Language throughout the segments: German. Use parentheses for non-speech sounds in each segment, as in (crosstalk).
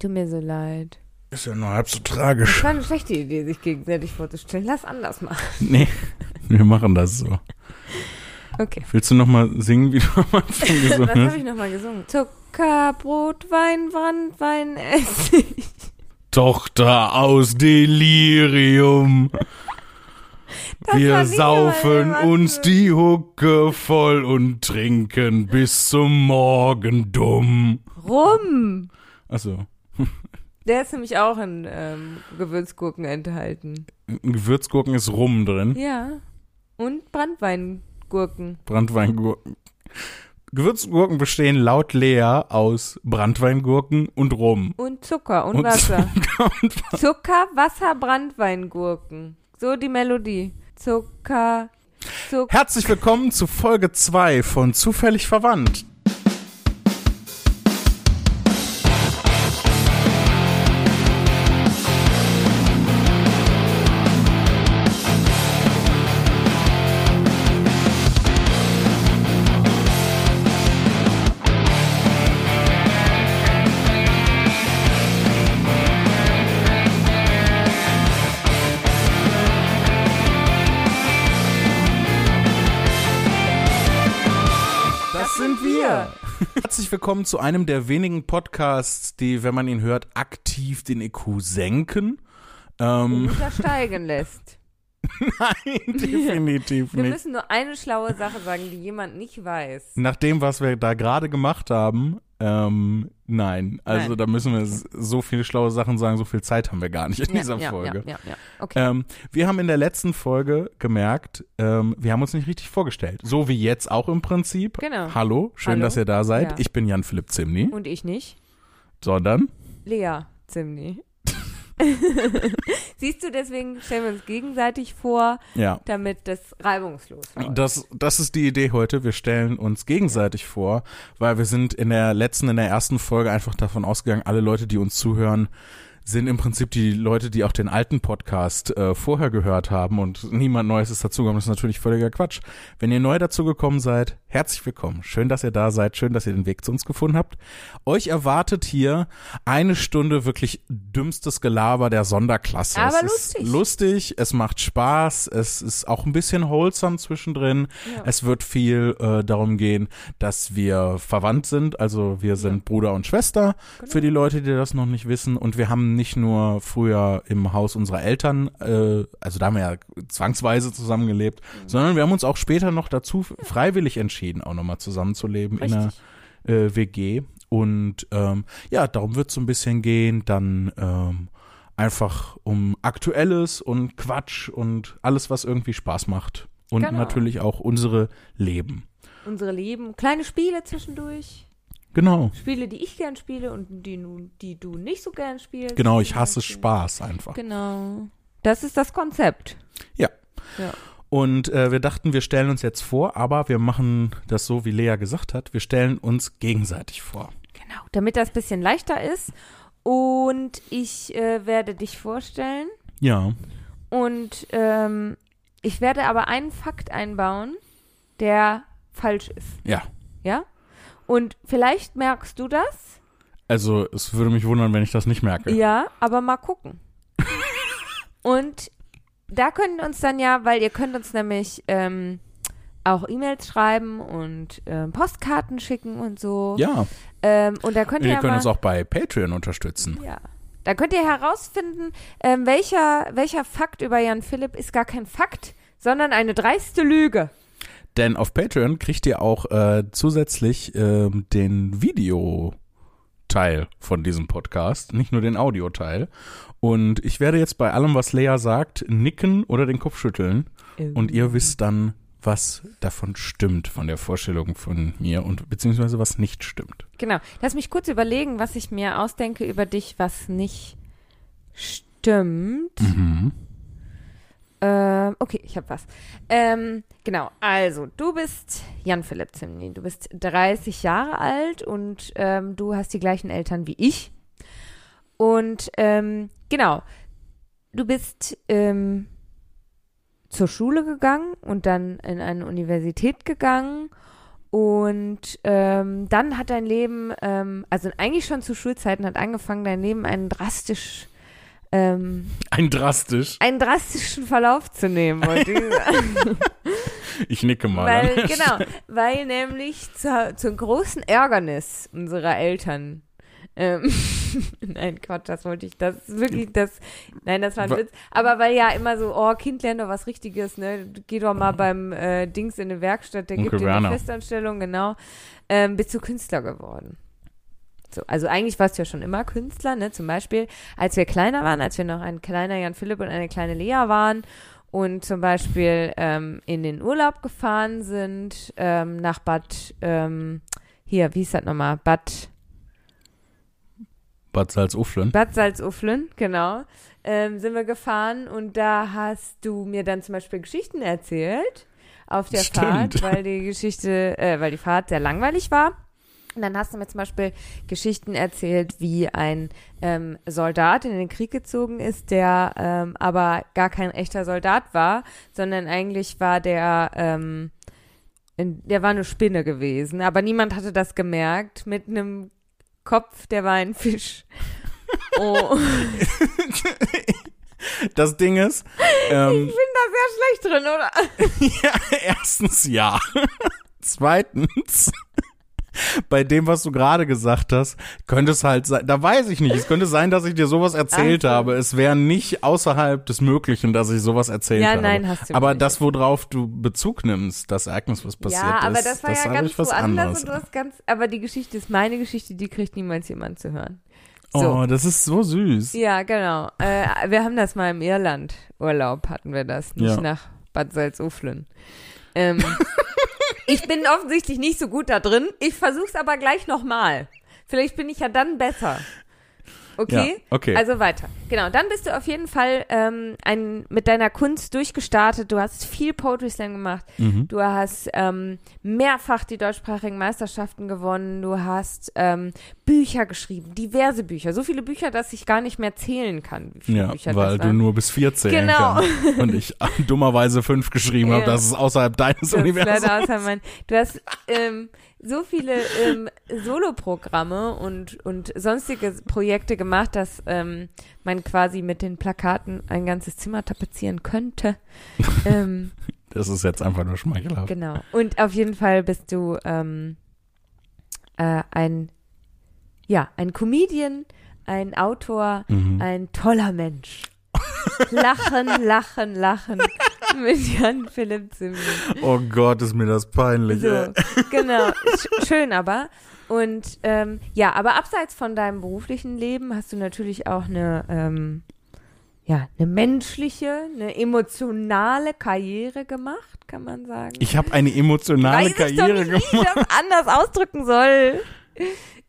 Tut mir so leid. Ist ja nur halb so Das tragisch. war eine schlechte Idee, sich gegenseitig vorzustellen. Lass anders machen. (laughs) Nee, wir machen das so. Okay. Willst du noch mal singen, wie du am Anfang (laughs) Was gesungen habe hast? ich nochmal gesungen? Zucker, Brot, Wein, Brandwein, Essig. Tochter aus Delirium. Das Wir saufen was uns die Hucke voll und trinken bis zum Morgen dumm. Rum. Achso. (laughs) Der ist nämlich auch in ähm, Gewürzgurken enthalten. In Gewürzgurken ist Rum drin. Ja. Und Brandweingurken. Brandweingurken. Gewürzgurken bestehen laut Lea aus Brandweingurken und Rum. Und Zucker und, Und (laughs) Wasser. Zucker und Zucker, Wasser, Brandweingurken. So die Melodie. Zucker, Zucker. Herzlich willkommen zu Folge 2 von Zufällig Verwandt. Herzlich willkommen zu einem der wenigen Podcasts, die, wenn man ihn hört, aktiv den IQ senken. Ähm, untersteigen lässt. (laughs) nein, (laughs) definitiv Wir nicht. müssen nur eine schlaue Sache sagen, die jemand nicht weiß. Nach dem, was wir da gerade gemacht haben, ähm, nein. Also Nein. da müssen wir so viele schlaue Sachen sagen, so viel Zeit haben wir gar nicht in dieser ja, Folge. Ja, ja, ja. Okay. Ähm, wir haben in der letzten Folge gemerkt, ähm, wir haben uns nicht richtig vorgestellt. So wie jetzt auch im Prinzip. Genau. Hallo, schön, Hallo. dass ihr da seid. Ja. Ich bin Jan-Philipp Zimny. Und ich nicht. Sondern, Lea, ziemlich. (laughs) Siehst du, deswegen stellen wir uns gegenseitig vor, ja. damit das reibungslos läuft. Das, das ist die Idee heute. Wir stellen uns gegenseitig vor, weil wir sind in der letzten, in der ersten Folge einfach davon ausgegangen, alle Leute, die uns zuhören, sind im Prinzip die Leute, die auch den alten Podcast äh, vorher gehört haben und niemand Neues ist dazugekommen. Das ist natürlich völliger Quatsch. Wenn ihr neu dazugekommen seid, herzlich willkommen. Schön, dass ihr da seid. Schön, dass ihr den Weg zu uns gefunden habt. Euch erwartet hier eine Stunde wirklich dümmstes Gelaber der Sonderklasse. Aber es lustig. Ist lustig, es macht Spaß, es ist auch ein bisschen wholesome zwischendrin. Ja. Es wird viel äh, darum gehen, dass wir verwandt sind, also wir sind Bruder und Schwester Genau. für die Leute, die das noch nicht wissen. Und wir haben nicht nur früher im Haus unserer Eltern, äh, also da haben wir ja zwangsweise zusammengelebt, Mhm. sondern wir haben uns auch später noch dazu freiwillig entschieden, auch nochmal zusammenzuleben in einer Richtig. äh, WG. Und ähm, ja, darum wird es so ein bisschen gehen. Dann ähm, einfach um Aktuelles und Quatsch und alles, was irgendwie Spaß macht. Und Genau. natürlich auch unsere Leben. Unsere Leben, kleine Spiele zwischendurch. Genau. Spiele, die ich gern spiele und die, die du nicht so gern spielst. Genau, ich hasse. Spaß einfach. Genau. Das ist das Konzept. Ja. Ja. Und äh, wir dachten, wir stellen uns jetzt vor, aber wir machen das so, wie Lea gesagt hat. Wir stellen uns gegenseitig vor. Genau. Damit das ein bisschen leichter ist. Und ich äh, werde dich vorstellen. Ja. Und ähm, ich werde aber einen Fakt einbauen, der falsch ist. Ja. Ja? Und vielleicht merkst du das. Also es würde mich wundern, wenn ich das nicht merke. Ja, aber mal gucken. (laughs) Und da können uns dann ja, weil ihr könnt uns nämlich ähm, auch E-Mails schreiben und ähm, Postkarten schicken und so. Ja. Ähm, und da könnt ihr ihr ja könnt mal, uns auch bei Patreon unterstützen. ja. Da könnt ihr herausfinden, ähm, welcher, welcher Fakt über Jan Philipp ist gar kein Fakt, sondern eine dreiste Lüge. Denn auf Patreon kriegt ihr auch äh, zusätzlich ähm, den Videoteil von diesem Podcast, nicht nur den Audioteil. Und ich werde jetzt bei allem, was Lea sagt, nicken oder den Kopf schütteln. Und ihr wisst dann, was davon stimmt von der Vorstellung von mir und beziehungsweise was nicht stimmt. Genau. Lass mich kurz überlegen, was ich mir ausdenke über dich, was nicht stimmt. Mhm. Ähm, okay, ich habe was. Ähm, genau, also du bist Jan Philipp Zimny, du bist 30 Jahre alt und ähm, du hast die gleichen Eltern wie ich. Und ähm, genau, du bist ähm, zur Schule gegangen und dann in eine Universität gegangen Und ähm, dann hat dein Leben, also eigentlich schon zu Schulzeiten hat angefangen, dein Leben einen drastisch, ähm, Ein drastisch. einen drastischen Verlauf zu nehmen. wollte ich (laughs) nicke mal. weil, genau, weil nämlich zur, zum großen Ärgernis unserer Eltern. Ähm, (laughs) nein, Gott, das wollte ich, das wirklich das, nein, das war ein Wa- Witz. Aber weil ja immer so, oh, Kind lernt doch was Richtiges, ne, geh doch mal beim äh, Dings in eine Werkstatt, der Onkel gibt dir eine. Festanstellung, genau, ähm, bist du Künstler geworden. So, also eigentlich warst du ja schon immer Künstler, ne, zum Beispiel, als wir kleiner waren, als wir noch ein kleiner Jan Philipp und eine kleine Lea waren und zum Beispiel ähm, in den Urlaub gefahren sind, ähm, nach Bad, ähm, hier, wie hieß das nochmal, Bad, Bad Salzuflen. Bad Salzuflen, genau, ähm, sind wir gefahren und da hast du mir dann zum Beispiel Geschichten erzählt auf der Stimmt. Fahrt, weil die Geschichte, äh, weil die Fahrt sehr langweilig war. Und dann hast du mir zum Beispiel Geschichten erzählt, wie ein ähm, Soldat in den Krieg gezogen ist, der ähm, aber gar kein echter Soldat war, sondern eigentlich war der, ähm, in, der war eine Spinne gewesen. Aber niemand hatte das gemerkt. Mit einem Kopf, der war ein Fisch. (laughs) Oh. Das Ding ist, ähm, Ich bin da sehr schlecht drin, oder? (laughs) ja, erstens ja. Zweitens, bei dem, was du gerade gesagt hast, könnte es halt sein, da weiß ich nicht, es könnte sein, dass ich dir sowas erzählt Ach so. habe. Es wäre nicht außerhalb des Möglichen, dass ich sowas erzählt Ja, habe. nein, hast du Aber das, worauf du Bezug nimmst, das Ereignis, was passiert ja, ist, aber das war ja habe ganz was ganz, aber die Geschichte ist meine Geschichte, die kriegt niemals jemand zu hören. So. Oh, das ist so süß. Ja, genau. Äh, wir haben das mal im Irland-Urlaub, hatten wir das, nicht Ja. nach Bad Salzuflen. Ähm, (laughs) ich bin offensichtlich nicht so gut da drin. Ich versuch's aber gleich nochmal. Vielleicht bin ich ja dann besser. Okay? Ja, okay. Also weiter. Genau, dann bist du auf jeden Fall ähm, ein, mit deiner Kunst durchgestartet. Du hast viel Poetry Slam gemacht. Mhm. Du hast ähm, mehrfach die deutschsprachigen Meisterschaften gewonnen. Du hast ähm, Bücher geschrieben, diverse Bücher. So viele Bücher, dass ich gar nicht mehr zählen kann, wie viele Ja, Bücher weil du nur bis vier zählen Genau. kannst. (laughs) Und ich dummerweise fünf geschrieben habe. Ja. Das ist außerhalb deines Das Universums. leider außer mein, du hast ähm, so viele ähm, Soloprogramme und, und sonstige Projekte gemacht, dass ähm, man quasi mit den Plakaten ein ganzes Zimmer tapezieren könnte. (laughs) ähm, Das ist jetzt einfach nur schmeichelhaft. genau. Und auf jeden Fall bist du ähm, äh, ein, ja, ein Comedian, ein Autor, Mhm. ein toller Mensch. Lachen, lachen, lachen mit Jan Philipp Zimmer. Oh Gott, ist mir das peinlich. So, ey. genau. Sch schön aber. Und ähm, ja, aber abseits von deinem beruflichen Leben hast du natürlich auch eine, ähm, ja, eine menschliche, eine emotionale Karriere gemacht, kann man sagen. Ich habe eine emotionale weiß ich doch Karriere nicht, wie ich gemacht. das anders ausdrücken soll.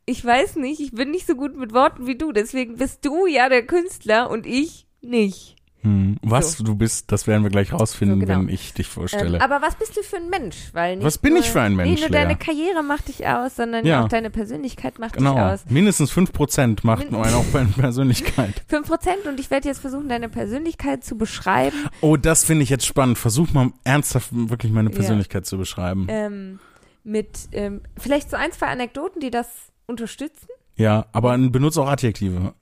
Ich weiß nicht, ich bin nicht so gut mit Worten wie du, deswegen bist du ja der Künstler und ich nicht. Hm, was du bist, das werden wir gleich rausfinden, So, genau. wenn ich dich vorstelle. Ähm, aber was bist du für ein Mensch? Weil nicht Was bin nur, ich für ein Mensch, Nicht nur Lea? deine Karriere macht dich aus, sondern Ja. auch deine Persönlichkeit macht genau. dich aus. Mindestens 5% macht nur eine auch meine Persönlichkeit. (laughs) Fünf Prozent und ich werde jetzt versuchen, deine Persönlichkeit zu beschreiben. Oh, das finde ich jetzt spannend. Versuch mal ernsthaft wirklich meine Ja. Persönlichkeit zu beschreiben. Ähm, mit ähm, vielleicht so ein, zwei Anekdoten, die das unterstützen. Ja, aber benutze auch Adjektive.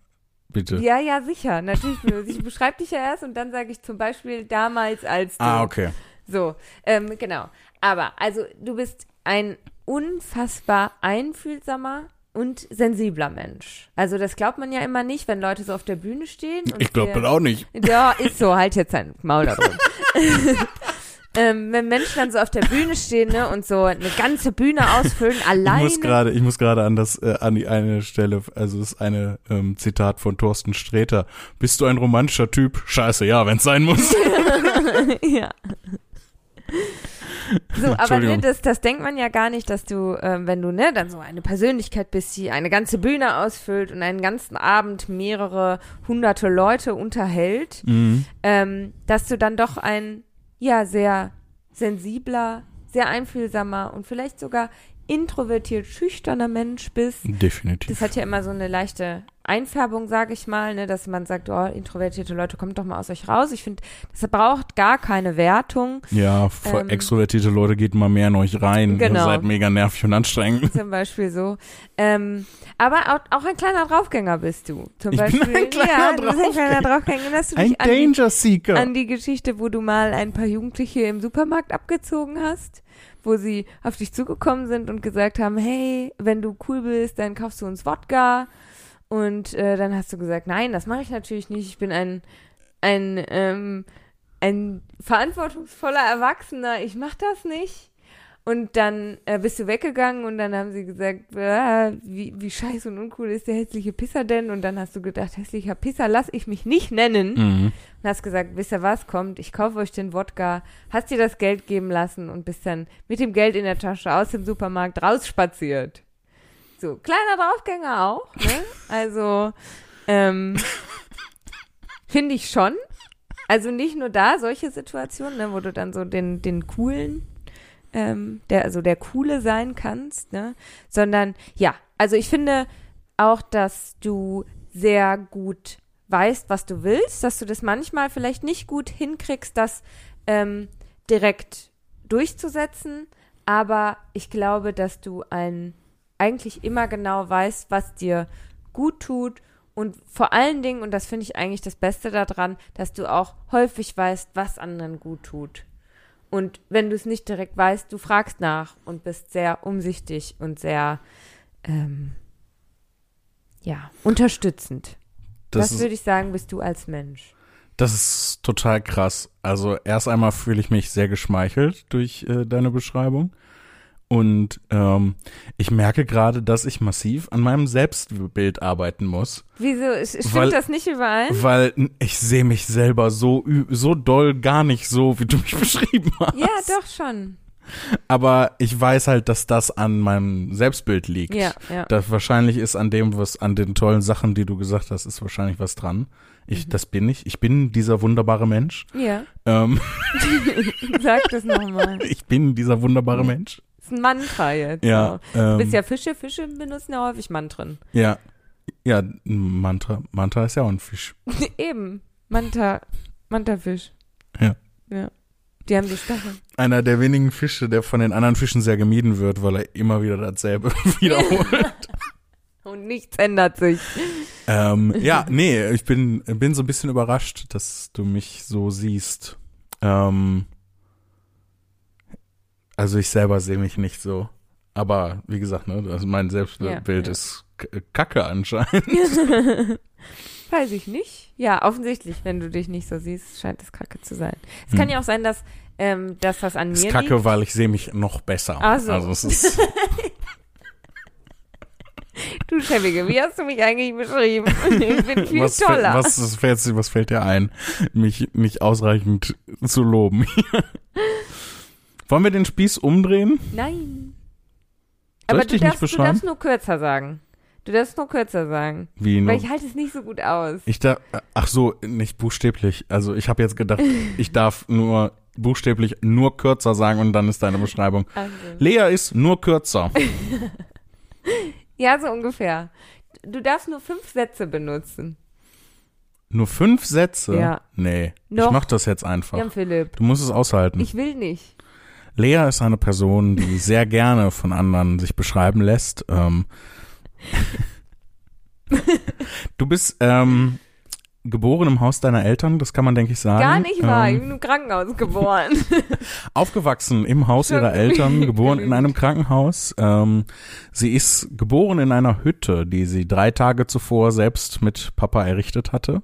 Bitte. Ja, ja, sicher. Natürlich. (laughs) ich beschreibe dich ja erst und dann sage ich zum Beispiel damals als du. Ah, okay. So, ähm, genau. Aber, also, du bist ein unfassbar einfühlsamer und sensibler Mensch. Also, das glaubt man ja immer nicht, wenn Leute so auf der Bühne stehen. Ich glaube das auch nicht. Ja, ist so, halt jetzt dein Maul da drin. (laughs) ähm, wenn Menschen dann so auf der Bühne stehen ne, und so eine ganze Bühne ausfüllen, Ich alleine. muss gerade, ich muss gerade an das, äh, an die eine Stelle, also es ist eine ähm, Zitat von Thorsten Sträter. Bist du ein romantischer Typ? Scheiße, ja, wenn's sein muss. (laughs) ja. So, aber ne, das, das denkt man ja gar nicht, dass du, ähm, wenn du ne, dann so eine Persönlichkeit bist, die eine ganze Bühne ausfüllt und einen ganzen Abend mehrere hunderte Leute unterhält, mhm. ähm, dass du dann doch ein, ja, sehr sensibler, sehr einfühlsamer und vielleicht sogar introvertiert schüchterner Mensch bist. Definitiv. Das hat ja immer so eine leichte Einfärbung, sage ich mal, ne, dass man sagt, oh, introvertierte Leute, kommt doch mal aus euch raus. Ich finde, das braucht gar keine Wertung. Ja, voll Ähm, extrovertierte Leute geht mal mehr in euch rein. Genau. Ihr seid mega nervig und anstrengend. Zum Beispiel so. Ähm, aber auch, auch ein kleiner Draufgänger bist du. Zum Ich bin Beispiel, ein kleiner ja, du bist ein kleiner Draufgänger. Draufgänger. Du Ein dich an die, Danger Seeker. an die Geschichte, wo du mal ein paar Jugendliche im Supermarkt abgezogen hast? Wo sie auf dich zugekommen sind und gesagt haben, hey, wenn du cool bist, dann kaufst du uns Wodka. Und äh, dann hast du gesagt, nein, das mache ich natürlich nicht. Ich bin ein, ein, ähm, ein verantwortungsvoller Erwachsener. Ich mache das nicht. Und dann äh, bist du weggegangen und dann haben sie gesagt, wie, wie scheiße und uncool ist der hässliche Pisser denn? Und dann hast du gedacht, hässlicher Pisser lass ich mich nicht nennen. Mhm. Und hast gesagt, wisst ihr was, kommt, ich kaufe euch den Wodka, hast dir das Geld geben lassen und bist dann mit dem Geld in der Tasche aus dem Supermarkt rausspaziert. So, kleiner Draufgänger auch, ne? (laughs) Also, ähm, finde ich schon. Also nicht nur da, solche Situationen, ne, wo du dann so den, den coolen, ähm, der, also der coole sein kannst, ne? Sondern ja, also ich finde auch, dass du sehr gut weißt, was du willst, dass du das manchmal vielleicht nicht gut hinkriegst, das ähm, direkt durchzusetzen, aber ich glaube, dass du ein eigentlich immer genau weißt, was dir gut tut und vor allen Dingen, und das finde ich eigentlich das Beste daran, dass du auch häufig weißt, was anderen gut tut. Und wenn du es nicht direkt weißt, du fragst nach und bist sehr umsichtig und sehr, ähm, ja, unterstützend. Das, Das, würde ich sagen, bist du als Mensch. das ist total krass. Also erst einmal fühle ich mich sehr geschmeichelt durch äh, deine Beschreibung. Und ähm, ich merke gerade, dass ich massiv an meinem Selbstbild arbeiten muss. Wieso? Es- Stimmt Weil- das nicht überein? Weil ich sehe mich selber so, so doll gar nicht so, wie du mich (laughs) beschrieben hast. Ja, doch schon. Aber ich weiß halt, dass das an meinem Selbstbild liegt. Ja, ja. Das wahrscheinlich ist an dem, was, an den tollen Sachen, die du gesagt hast, ist wahrscheinlich was dran. Ich, Mhm. das bin ich. Ich bin dieser wunderbare Mensch. Ja, Ähm, (laughs) sag das nochmal. (laughs) ich bin dieser wunderbare Mensch. Ist ein Mantra jetzt. Ja. So. Ähm, Du bist ja Fische, Fische benutzen ja häufig Mantren. ja. Ja, ein Mantra. Mantra ist ja auch ein Fisch. (laughs) Eben. Manta, Mantafisch. Ja. Ja. Die haben die Stacheln. Einer der wenigen Fische, der von den anderen Fischen sehr gemieden wird, weil er immer wieder dasselbe (laughs) wiederholt. (laughs) Und nichts ändert sich. ähm, ja, nee, ich bin, bin so ein bisschen überrascht, dass du mich so siehst. Ähm, also ich selber sehe mich nicht so. Aber wie gesagt, ne, also mein Selbstbild Ja, ja. ist kacke anscheinend. (laughs) Weiß ich nicht. Ja, offensichtlich, wenn du dich nicht so siehst, scheint es kacke zu sein. Es kann Hm. ja auch sein, dass, ähm, dass das an ist mir kacke, liegt. weil ich sehe mich noch besser. Ach so. Also es (laughs) ist, Du Schäbige, wie hast du mich eigentlich beschrieben? (laughs) Ich bin viel was, fällt, toller. was, was, fällt, was fällt dir ein, mich nicht ausreichend zu loben? Wollen wir den Spieß umdrehen? Nein. Soll Aber ich du dich nicht darfst, du beschreiben? darfst nur kürzer sagen. Du darfst nur kürzer sagen. Wie nur? Weil ich halte es nicht so gut aus. Ich darf, ach so, nicht buchstäblich. Also ich habe jetzt gedacht, (laughs) ich darf nur buchstäblich nur kürzer sagen und dann ist deine Beschreibung. Also. Lea ist nur kürzer. (laughs) Ja, so ungefähr. Du darfst nur fünf Sätze benutzen. Nur fünf Sätze? Ja. Nee, ich Noch. mach das jetzt einfach. Jan Philipp. Du musst es aushalten. Ich will nicht. Lea ist eine Person, die (laughs) sehr gerne von anderen sich beschreiben lässt. Ähm, du bist ähm, geboren im Haus deiner Eltern, das kann man, denke ich, sagen. Gar nicht wahr. Ich Ähm, bin im Krankenhaus geboren. (laughs) aufgewachsen im Haus ihrer Eltern, (laughs) geboren in einem Krankenhaus. Ähm, sie ist geboren in einer Hütte, die sie drei Tage zuvor selbst mit Papa errichtet hatte.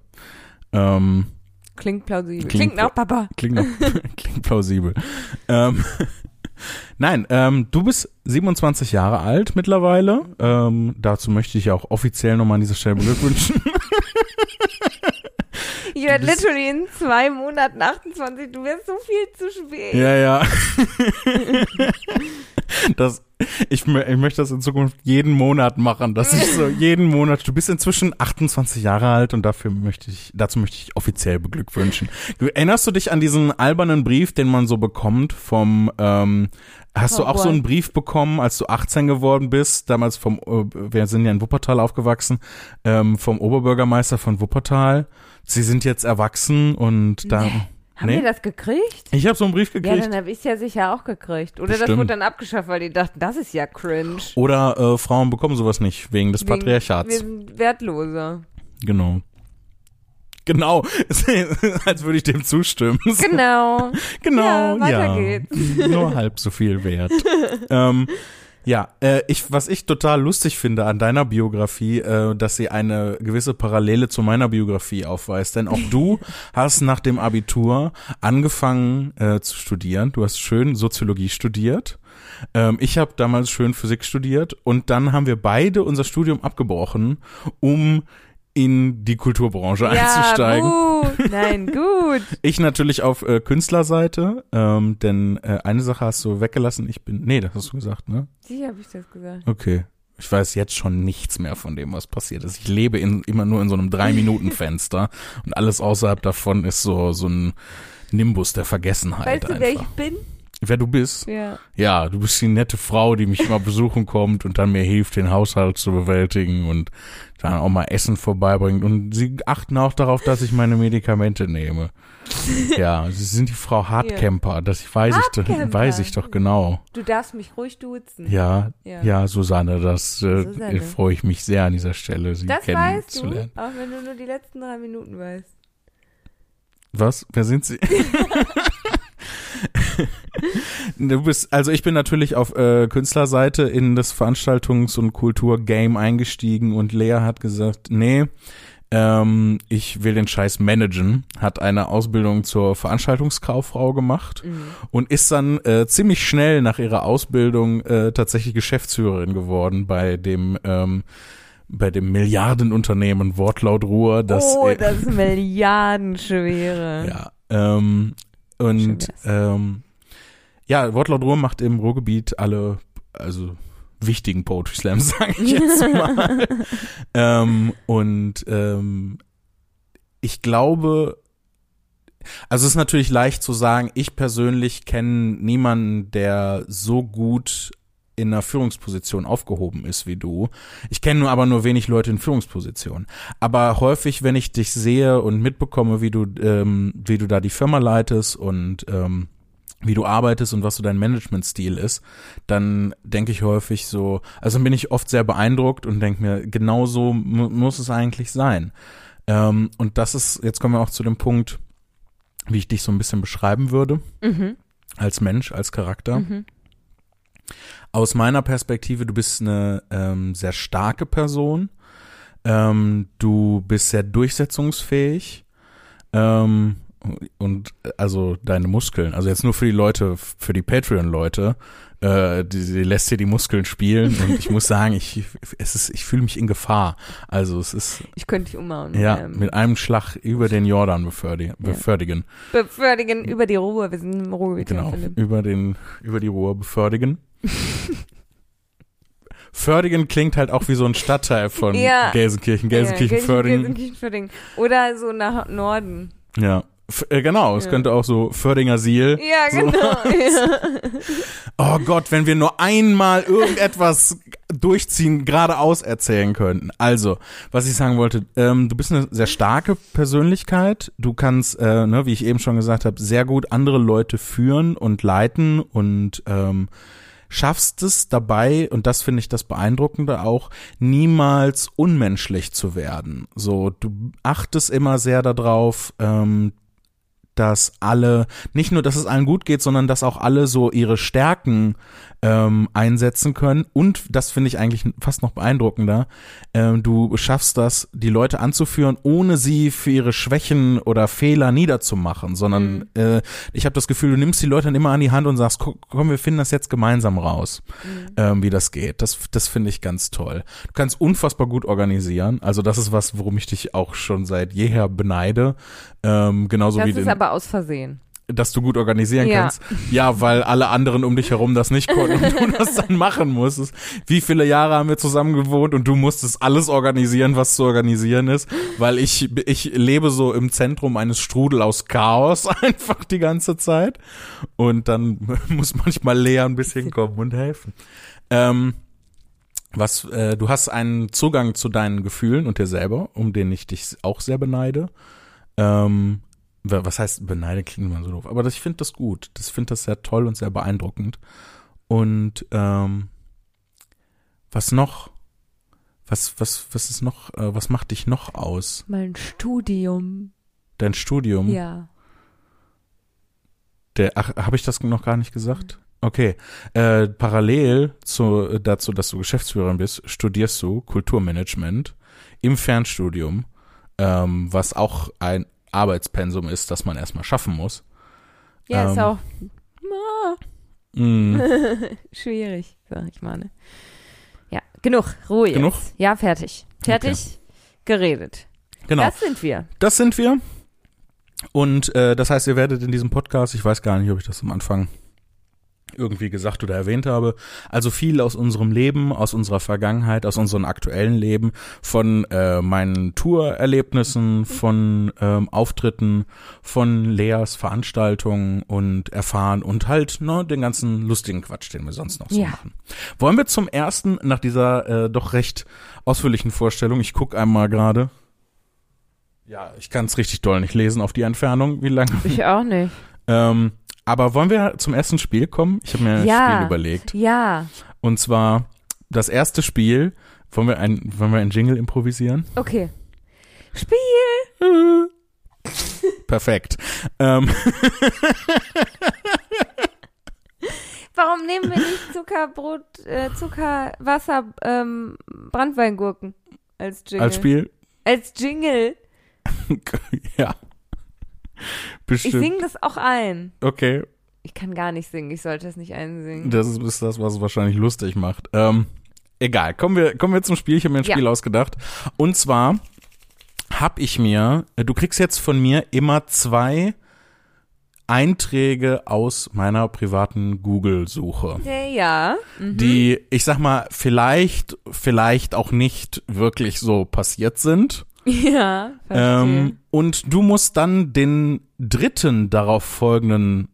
Ähm, Klingt plausibel. Klingt Klingt, nach Papa. klingt, noch, (laughs) klingt plausibel. Ähm, (laughs) nein, ähm, du bist 27 Jahre alt mittlerweile. Ähm, dazu möchte ich auch offiziell nochmal an dieser Stelle beglückwünschen. (laughs) Ich werde literally in zwei Monaten 28. Du wirst so viel zu spät. ja, ja. (laughs) Das, ich, ich möchte das in Zukunft jeden Monat machen, dass ich so (laughs) jeden Monat, du bist inzwischen 28 Jahre alt und dafür möchte ich, dazu möchte ich offiziell beglückwünschen. Du, erinnerst du dich an diesen albernen Brief, den man so bekommt vom, ähm, hast du Oh auch so boy. einen Brief bekommen, als du 18 geworden bist, damals vom, äh, wir sind ja in Wuppertal aufgewachsen, ähm, vom Oberbürgermeister von Wuppertal. Sie sind jetzt erwachsen und da, Haben Nee. die das gekriegt? ich habe so einen Brief Ja, gekriegt. dann habe ich es ja sicher auch gekriegt. Oder das Bestimmt. wurde dann abgeschafft, weil die dachten, das ist ja cringe. Oder äh, Frauen bekommen sowas nicht, wegen des Wegen- Patriarchats. Wir sind wertloser. Genau. Genau, (laughs) als würde ich dem zustimmen. (laughs) Genau. Genau, Ja, weiter ja. geht's. Nur halb so viel wert. (laughs) ähm, ja, äh, ich, was ich total lustig finde an deiner Biografie, äh, dass sie eine gewisse Parallele zu meiner Biografie aufweist. Denn auch du (laughs) hast nach dem Abitur angefangen äh, zu studieren. Du hast schön Soziologie studiert. Ähm, ich habe damals schön Physik studiert und dann haben wir beide unser Studium abgebrochen, um in die Kulturbranche einzusteigen. Ja, gut. Nein, (laughs) gut. Ich natürlich auf äh, Künstlerseite, ähm, denn äh, eine Sache hast du weggelassen. Ich bin, nee, das hast du gesagt, ne? Sicher habe ich das gesagt. Okay. Ich weiß jetzt schon nichts mehr von dem, was passiert ist. Ich lebe in, immer nur in so einem Drei-Minuten-Fenster (laughs) und alles außerhalb davon ist so, so ein Nimbus der Vergessenheit Weißt du, einfach. wer ich bin? Wer du bist? Ja. Ja, du bist die nette Frau, die mich immer (laughs) besuchen kommt und dann mir hilft, den Haushalt zu bewältigen und dann auch mal Essen vorbeibringt. Und sie achten auch darauf, dass ich meine Medikamente nehme. (laughs) Ja, sie sind die Frau Hartcamper. Das weiß ich, doch, Hartcamper. weiß ich doch genau. Du darfst mich ruhig duzen. Ja, Ja. ja, Susanne, das äh, Susanne. freue ich mich sehr an dieser Stelle, Sie Das weißt du, kennenzulernen. auch wenn du nur die letzten drei Minuten weißt. Was? Wer sind Sie? (laughs) (laughs) (laughs) du bist, also ich bin natürlich auf äh, Künstlerseite in das Veranstaltungs- und Kulturgame eingestiegen und Lea hat gesagt, nee, ähm, ich will den Scheiß managen, hat eine Ausbildung zur Veranstaltungskauffrau gemacht Mhm. und ist dann äh, ziemlich schnell nach ihrer Ausbildung äh, tatsächlich Geschäftsführerin geworden bei dem ähm, bei dem Milliardenunternehmen Wortlaut Ruhr, das oh, äh, das (laughs) milliardenschwere. ja, ähm, und ähm, ja, Wortlaut Ruhr macht im Ruhrgebiet alle, also wichtigen Poetry Slams, (laughs) sage ich jetzt (laughs) mal. ähm, und ähm, ich glaube, also es ist natürlich leicht zu sagen, ich persönlich kenne niemanden, der so gut in einer Führungsposition aufgehoben ist wie du. Ich kenne nur aber nur wenig Leute in Führungspositionen. Aber häufig, wenn ich dich sehe und mitbekomme, wie du, ähm, wie du da die Firma leitest und ähm, wie du arbeitest und was so dein Managementstil ist, dann denke ich häufig so, also bin ich oft sehr beeindruckt und denke mir, genau so mu muss es eigentlich sein. Ähm, und das ist, jetzt kommen wir auch zu dem Punkt, wie ich dich so ein bisschen beschreiben würde, Mhm. als Mensch, als Charakter. Mhm. Aus meiner Perspektive, du bist eine ähm, sehr starke Person. Ähm, du bist sehr durchsetzungsfähig. Ähm, und also deine Muskeln, also jetzt nur für die Leute, für die Patreon-Leute, äh, die, die lässt dir die Muskeln spielen und ich muss sagen, ich, es ist, ich fühle mich in Gefahr. Also es ist, Ich könnte dich umhauen. ja, Ähm, mit einem Schlag über den Jordan befördi- befördigen. befördigen über die Ruhe. Wir sind im Ruhrgebiet. Genau, über den, über die Ruhr befördigen. (laughs) Fördingen klingt halt auch wie so ein Stadtteil von Ja. Gelsenkirchen, Ja, Gelsenkirchen, Fördingen. Gelsenkirchen, Fördingen. Oder so nach Norden. Ja, F äh, genau, es Ja. könnte auch so Fördinger Siel. Ja, So. genau. (laughs) Ja. Oh Gott, wenn wir nur einmal irgendetwas durchziehen, geradeaus erzählen könnten. Also, was ich sagen wollte, ähm, du bist eine sehr starke Persönlichkeit. Du kannst, äh, ne, wie ich eben schon gesagt habe, sehr gut andere Leute führen und leiten und ähm, schaffst es dabei, und das finde ich das Beeindruckende auch, niemals unmenschlich zu werden. So, du achtest immer sehr darauf, ähm, dass alle, nicht nur, dass es allen gut geht, sondern dass auch alle so ihre Stärken ähm, einsetzen können. Und das finde ich eigentlich fast noch beeindruckender. Ähm, du schaffst das, die Leute anzuführen, ohne sie für ihre Schwächen oder Fehler niederzumachen, sondern äh, ich habe das Gefühl, du nimmst die Leute dann immer an die Hand und sagst, "Ko- komm, wir finden das jetzt gemeinsam raus, ähm, wie das geht. Das, das finde ich ganz toll. Du kannst unfassbar gut organisieren. Also das ist was, worum ich dich auch schon seit jeher beneide. Ähm, genauso wie Das ist den, aber aus Versehen. Dass du gut organisieren Ja. kannst. Ja, weil alle anderen um dich herum das nicht konnten und du das dann machen musstest. Wie viele Jahre haben wir zusammen gewohnt und du musstest alles organisieren, was zu organisieren ist, weil ich, ich lebe so im Zentrum eines Strudel aus Chaos (laughs) einfach die ganze Zeit. Und dann (laughs) muss manchmal Lea ein bisschen kommen und helfen. Ähm, was, äh, du hast einen Zugang zu deinen Gefühlen und dir selber, um den ich dich auch sehr beneide. Ähm, was heißt beneide, klingt immer so doof, aber das, ich finde das gut. Das finde das sehr toll und sehr beeindruckend. Und ähm, was noch? Was, was, was ist noch, äh, was macht dich noch aus? Mein Studium. Dein Studium? Ja. Der, ach, habe ich das noch gar nicht gesagt? Okay. Äh, parallel zu, dazu, dass du Geschäftsführerin bist, studierst du Kulturmanagement im Fernstudium, ähm, was auch ein Arbeitspensum ist, das man erstmal schaffen muss. Ja, ist Ähm. auch (laughs) Mm, (laughs) schwierig, sag ich mal. Ne? Ja, genug, Ruhe Genug? jetzt. Ja, fertig. Fertig, geredet. genau. Das sind wir. Das sind wir. Und äh, das heißt, ihr werdet in diesem Podcast, ich weiß gar nicht, ob ich das am Anfang irgendwie gesagt oder erwähnt habe, also viel aus unserem Leben, aus unserer Vergangenheit, aus unserem aktuellen Leben, von äh, meinen Tourerlebnissen, von ähm, Auftritten, von Leas Veranstaltungen und erfahren und halt ne, den ganzen lustigen Quatsch, den wir sonst noch so Ja. machen. Wollen wir zum ersten, nach dieser äh, doch recht ausführlichen Vorstellung, ich gucke einmal gerade, ja, ich kann es richtig doll nicht lesen auf die Entfernung, wie lange. Ich auch nicht. Ähm, aber wollen wir zum ersten Spiel kommen? Ich habe mir ein Ja. Spiel überlegt. Ja, Und zwar das erste Spiel. Wollen wir ein, wollen wir ein Jingle improvisieren? okay. Spiel. (laughs) Perfekt. Ähm, (laughs) Warum nehmen wir nicht Zuckerbrot, äh, Zucker, Wasser, ähm, Brandweingurken als Jingle? als Spiel. Als Jingle. (laughs) ja. (laughs) Ich Bestimmt. singe das auch ein. Okay. Ich kann gar nicht singen, ich sollte es nicht einsingen. Das ist, das, was es wahrscheinlich lustig macht. Ähm, egal. Kommen wir, kommen wir zum Spiel. Ich habe mir ein Ja. Spiel ausgedacht. Und zwar habe ich mir, äh, du kriegst jetzt von mir immer zwei Einträge aus meiner privaten Google-Suche. Ja, ja. Mhm. die, ich sag mal, vielleicht, vielleicht auch nicht wirklich so passiert sind. (laughs) Ja, verstehe. Ähm, und du musst dann den dritten darauf folgenden,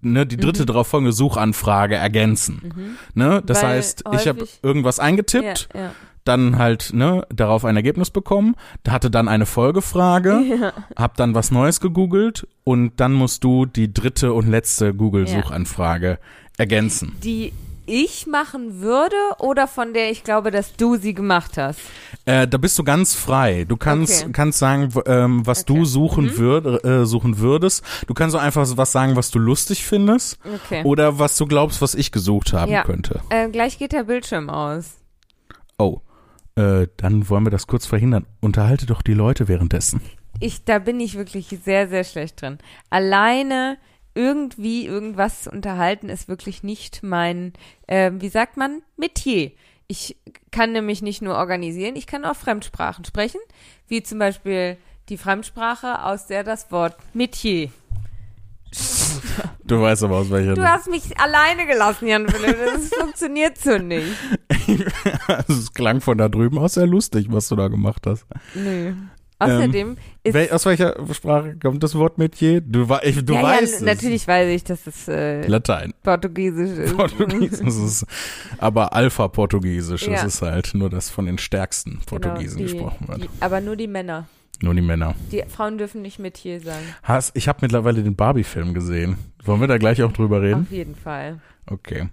ne, die dritte darauf folgende Suchanfrage ergänzen. Ne? Das Mhm. Weil heißt, ich habe irgendwas eingetippt, ja, ja. dann halt ne, darauf ein Ergebnis bekommen, hatte dann eine Folgefrage, (laughs) Ja. hab dann was Neues gegoogelt und dann musst du die dritte und letzte Google-Suchanfrage ergänzen. Die ich machen würde oder von der ich glaube, dass du sie gemacht hast? Äh, da bist du ganz frei. Du kannst, Okay. kannst sagen, ähm, was du Okay. suchen, Mhm. würd, äh, suchen würdest. Du kannst auch einfach was sagen, was du lustig findest. Okay. Oder was du glaubst, was ich gesucht haben Ja. könnte. Äh, gleich geht der Bildschirm aus. Oh, äh, dann wollen wir das kurz verhindern. Unterhalte doch die Leute währenddessen. Ich, da bin ich wirklich sehr, sehr schlecht drin. Alleine irgendwie irgendwas zu unterhalten ist wirklich nicht mein, äh, wie sagt man, Metier. Ich kann nämlich nicht nur organisieren, ich kann auch Fremdsprachen sprechen, wie zum Beispiel die Fremdsprache, aus der das Wort Metier. Du weißt aber aus welcher. Du hast mich alleine gelassen, Jan Philipp. Das (laughs) funktioniert so nicht. (laughs) also, es klang von da drüben aus sehr lustig, was du da gemacht hast. Nö. Außerdem ist Wel aus welcher Sprache kommt das Wort Metier? Du, ich, du ja, weißt ja, es. natürlich weiß ich, dass es äh, Latein. Portugiesisch (laughs) ist. Portugiesisch ist aber Alpha-Portugiesisch Ja. ist es halt nur das von den stärksten Genau, Portugiesen die, gesprochen wird. Die, aber nur die Männer. Nur die Männer. Die Frauen dürfen nicht Metier sagen. Has, ich habe mittlerweile den Barbie-Film gesehen. Wollen wir da gleich auch drüber reden? Auf jeden Fall. Okay.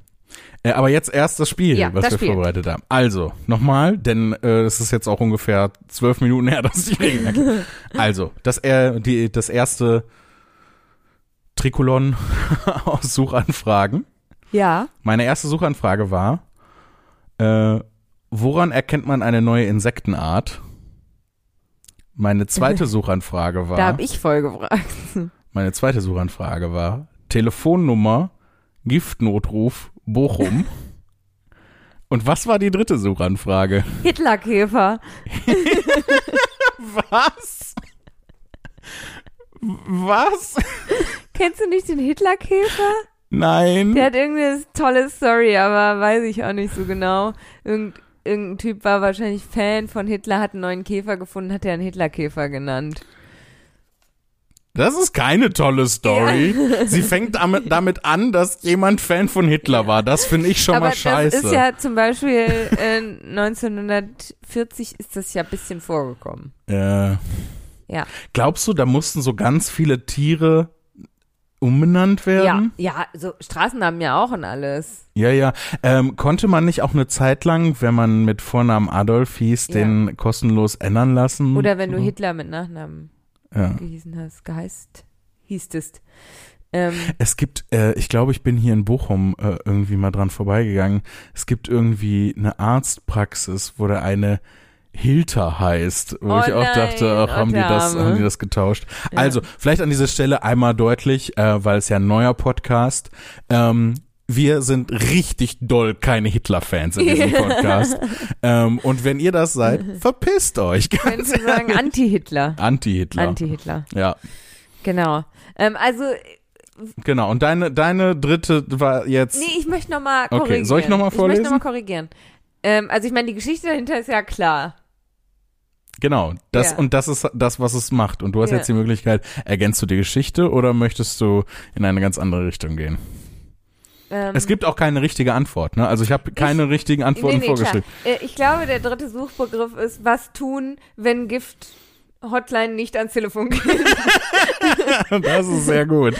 Äh, aber jetzt erst das Spiel, Ja, was das wir Spiel. vorbereitet haben. Also, nochmal, denn äh, es ist jetzt auch ungefähr zwölf Minuten her, (laughs) dass ich reden merke. Also, das, äh, die, das erste Trikolon (laughs) aus Suchanfragen. Ja. Meine erste Suchanfrage war, äh, woran erkennt man eine neue Insektenart? Meine zweite (laughs) Suchanfrage war, Da habe ich voll gefragt. meine zweite Suchanfrage war, Telefonnummer, Giftnotruf, Bochum. Und was war die dritte Suchanfrage? Hitlerkäfer. (laughs) Was? Was? Kennst du nicht den Hitlerkäfer? Nein. Der hat irgendeine tolle Story, aber weiß ich auch nicht so genau. Irgend, irgendein Typ war wahrscheinlich Fan von Hitler, hat einen neuen Käfer gefunden, hat er einen Hitlerkäfer genannt. Das ist keine tolle Story. (laughs) Sie fängt damit, an, dass jemand Fan von Hitler war. Das finde ich schon aber mal scheiße. das ist ja zum Beispiel äh, 1940 ist das ja ein bisschen vorgekommen. Äh, Ja. glaubst du, da mussten so ganz viele Tiere umbenannt Ja, werden? ja, so Straßennamen ja auch und alles. Ja, ja. Ähm, konnte man nicht auch eine Zeit lang, wenn man mit Vornamen Adolf hieß, Ja. den kostenlos ändern lassen? Oder wenn du? Hitler mit Nachnamen Ja. hast, geheißt, hießtest. Ähm, Es gibt, äh, ich glaube, ich bin hier in Bochum äh, irgendwie mal dran vorbeigegangen. Es gibt irgendwie eine Arztpraxis, wo der eine Hilter heißt, wo Oh ich auch dachte, nein, ach, haben die das, haben die das getauscht? Ja. Also, vielleicht an dieser Stelle einmal deutlich, äh, weil es ja ein neuer Podcast. Ähm, wir sind richtig doll keine Hitler-Fans in diesem (laughs) Podcast. ähm, und wenn ihr das seid, (laughs) verpisst euch. könnte sagen Anti-Hitler. Anti-Hitler. Anti-Hitler. ja, Genau. Ähm, also, genau. Und deine, deine dritte war jetzt. nee, ich möchte nochmal Okay, korrigieren. soll ich noch mal Ich vorlesen? möchte nochmal korrigieren. Ähm, also, ich meine, die Geschichte dahinter ist ja klar. Genau, das Ja. und das ist das, was es macht. Und du hast Ja. jetzt die Möglichkeit, ergänzt du die Geschichte oder möchtest du in eine ganz andere Richtung gehen? Ähm, Es gibt auch keine richtige Antwort, ne? Also ich habe keine richtigen Antworten nee, nee, vorgeschrieben. klar. Äh, Ich glaube, der dritte Suchbegriff ist, was tun, wenn Gift Hotline nicht ans Telefon geht. (laughs) Das ist sehr gut.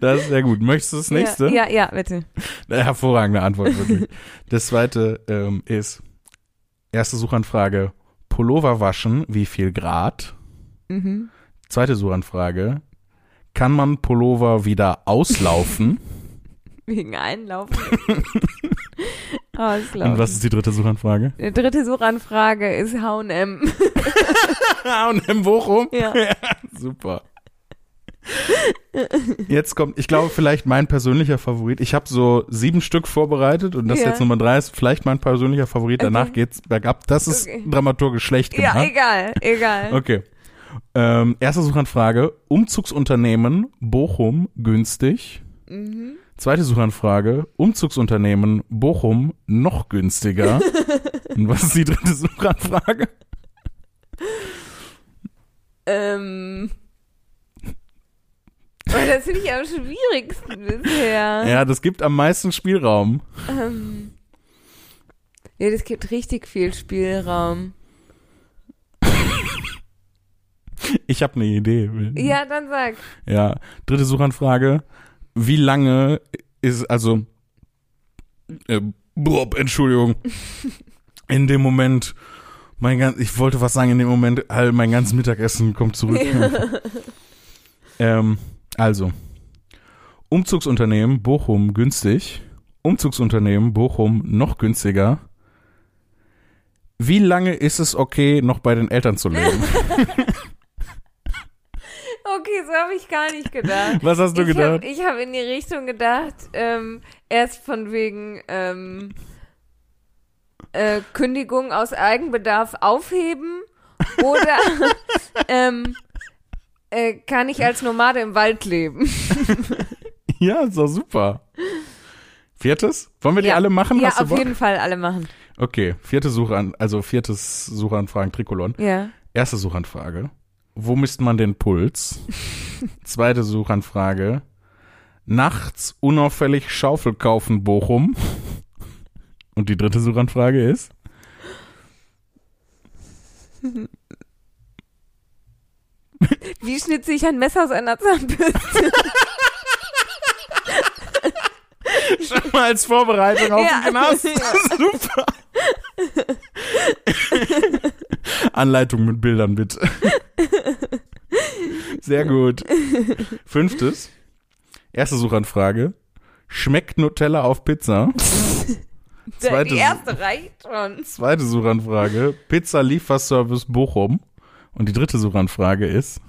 Das ist sehr gut. Möchtest du das nächste? Ja, ja, ja bitte. Hervorragende Antwort, wirklich. (laughs) Das zweite ähm, ist, erste Suchanfrage, Pullover waschen, wie viel Grad? Mhm. Zweite Suchanfrage, kann man Pullover wieder auslaufen? (laughs) (laughs) Wegen Einlaufen. (laughs) Auslaufen. Und was ist die dritte Suchanfrage? Die dritte Suchanfrage ist H&M. Im (laughs) Bochum? Ja. Super. Jetzt kommt, ich glaube, vielleicht mein persönlicher Favorit. Ich habe so sieben Stück vorbereitet und das Ja. jetzt Nummer drei ist vielleicht mein persönlicher Favorit. Danach Okay. geht's bergab. Das ist Okay. dramaturgisch schlecht Ja, gemacht. egal, egal. Okay. Ähm, erste Suchanfrage. Umzugsunternehmen Bochum günstig. Mhm. Zweite Suchanfrage. Umzugsunternehmen Bochum noch günstiger. (laughs) Und was ist die dritte Suchanfrage? Ähm. Oh, das finde ich am schwierigsten bisher. Ja, das gibt am meisten Spielraum. Ähm. Ja, das gibt richtig viel Spielraum. (laughs) Ich habe eine Idee. Ja, dann sag. Ja, dritte Suchanfrage. Wie lange ist, also, äh, Bob, Entschuldigung, in dem Moment, mein ganz, ich wollte was sagen, in dem Moment, all mein ganzes Mittagessen kommt zurück. (laughs) ähm, also, Umzugsunternehmen Bochum günstig, Umzugsunternehmen Bochum noch günstiger. Wie lange ist es okay, noch bei den Eltern zu leben? (laughs) Okay, so habe ich gar nicht gedacht. Was hast du ich gedacht? Hab, ich habe in die Richtung gedacht, ähm, erst von wegen ähm, äh, Kündigung aus Eigenbedarf aufheben oder (laughs) ähm, äh, kann ich als Nomade im Wald leben? (laughs) Ja, doch super. Viertes? Wollen wir die Ja. alle machen? ja, auf Bock? jeden Fall alle machen. Okay, vierte Suche an, also viertes Suchanfragen Trikolon. Ja. Erste Suchanfrage. Wo misst man den Puls? (laughs) Zweite Suchanfrage. Nachts unauffällig Schaufel kaufen Bochum. Und die dritte Suchanfrage ist? (laughs) Wie schnitze ich ein Messer aus einer Zahnbürste? (laughs) Schon mal als Vorbereitung auf Ja. den Knast. Super. (laughs) Anleitung mit Bildern bitte. (laughs) Sehr gut. (laughs) Fünftes. Erste Suchanfrage. Schmeckt Nutella auf Pizza? Zweite, Die erste reicht schon. zweite Suchanfrage. Pizza Lieferservice Bochum. Und die dritte Suchanfrage ist.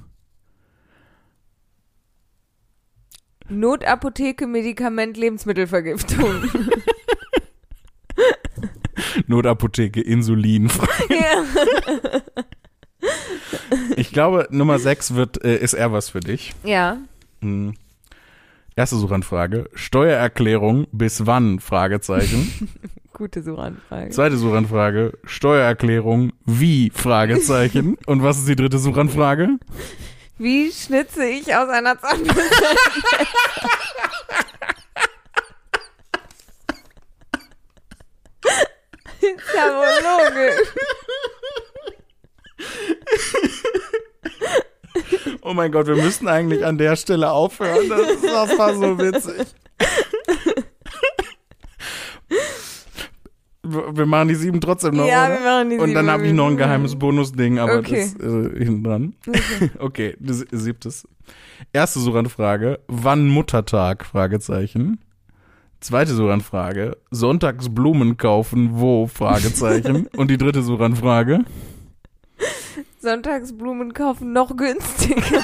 Notapotheke, Medikament, Lebensmittelvergiftung. Notapotheke Insulin. ja. Ich glaube, Nummer sechs wird, äh, ist eher was für dich. ja. Hm. Erste Suchanfrage. Steuererklärung bis wann? Fragezeichen. (laughs) Gute Suchanfrage. Zweite Suchanfrage. Steuererklärung wie? Fragezeichen. (laughs) Und was ist die dritte Suchanfrage? Wie schnitze ich aus einer Zahnbürste? (laughs) ist logisch. Oh mein Gott, wir müssten eigentlich an der Stelle aufhören. Das, das war so witzig. Wir machen die sieben trotzdem noch. Ja, oder? wir machen die Und dann sieben. habe ich noch ein geheimes Bonusding, aber Okay. das äh, hinten dran. Okay, (laughs) das siebtes. Erste Suchanfrage, wann Muttertag? Fragezeichen. Zweite Suchanfrage, Sonntags Blumen kaufen, wo? Fragezeichen. (laughs) Und die dritte Suchanfrage, Sonntagsblumen kaufen noch günstiger. (laughs)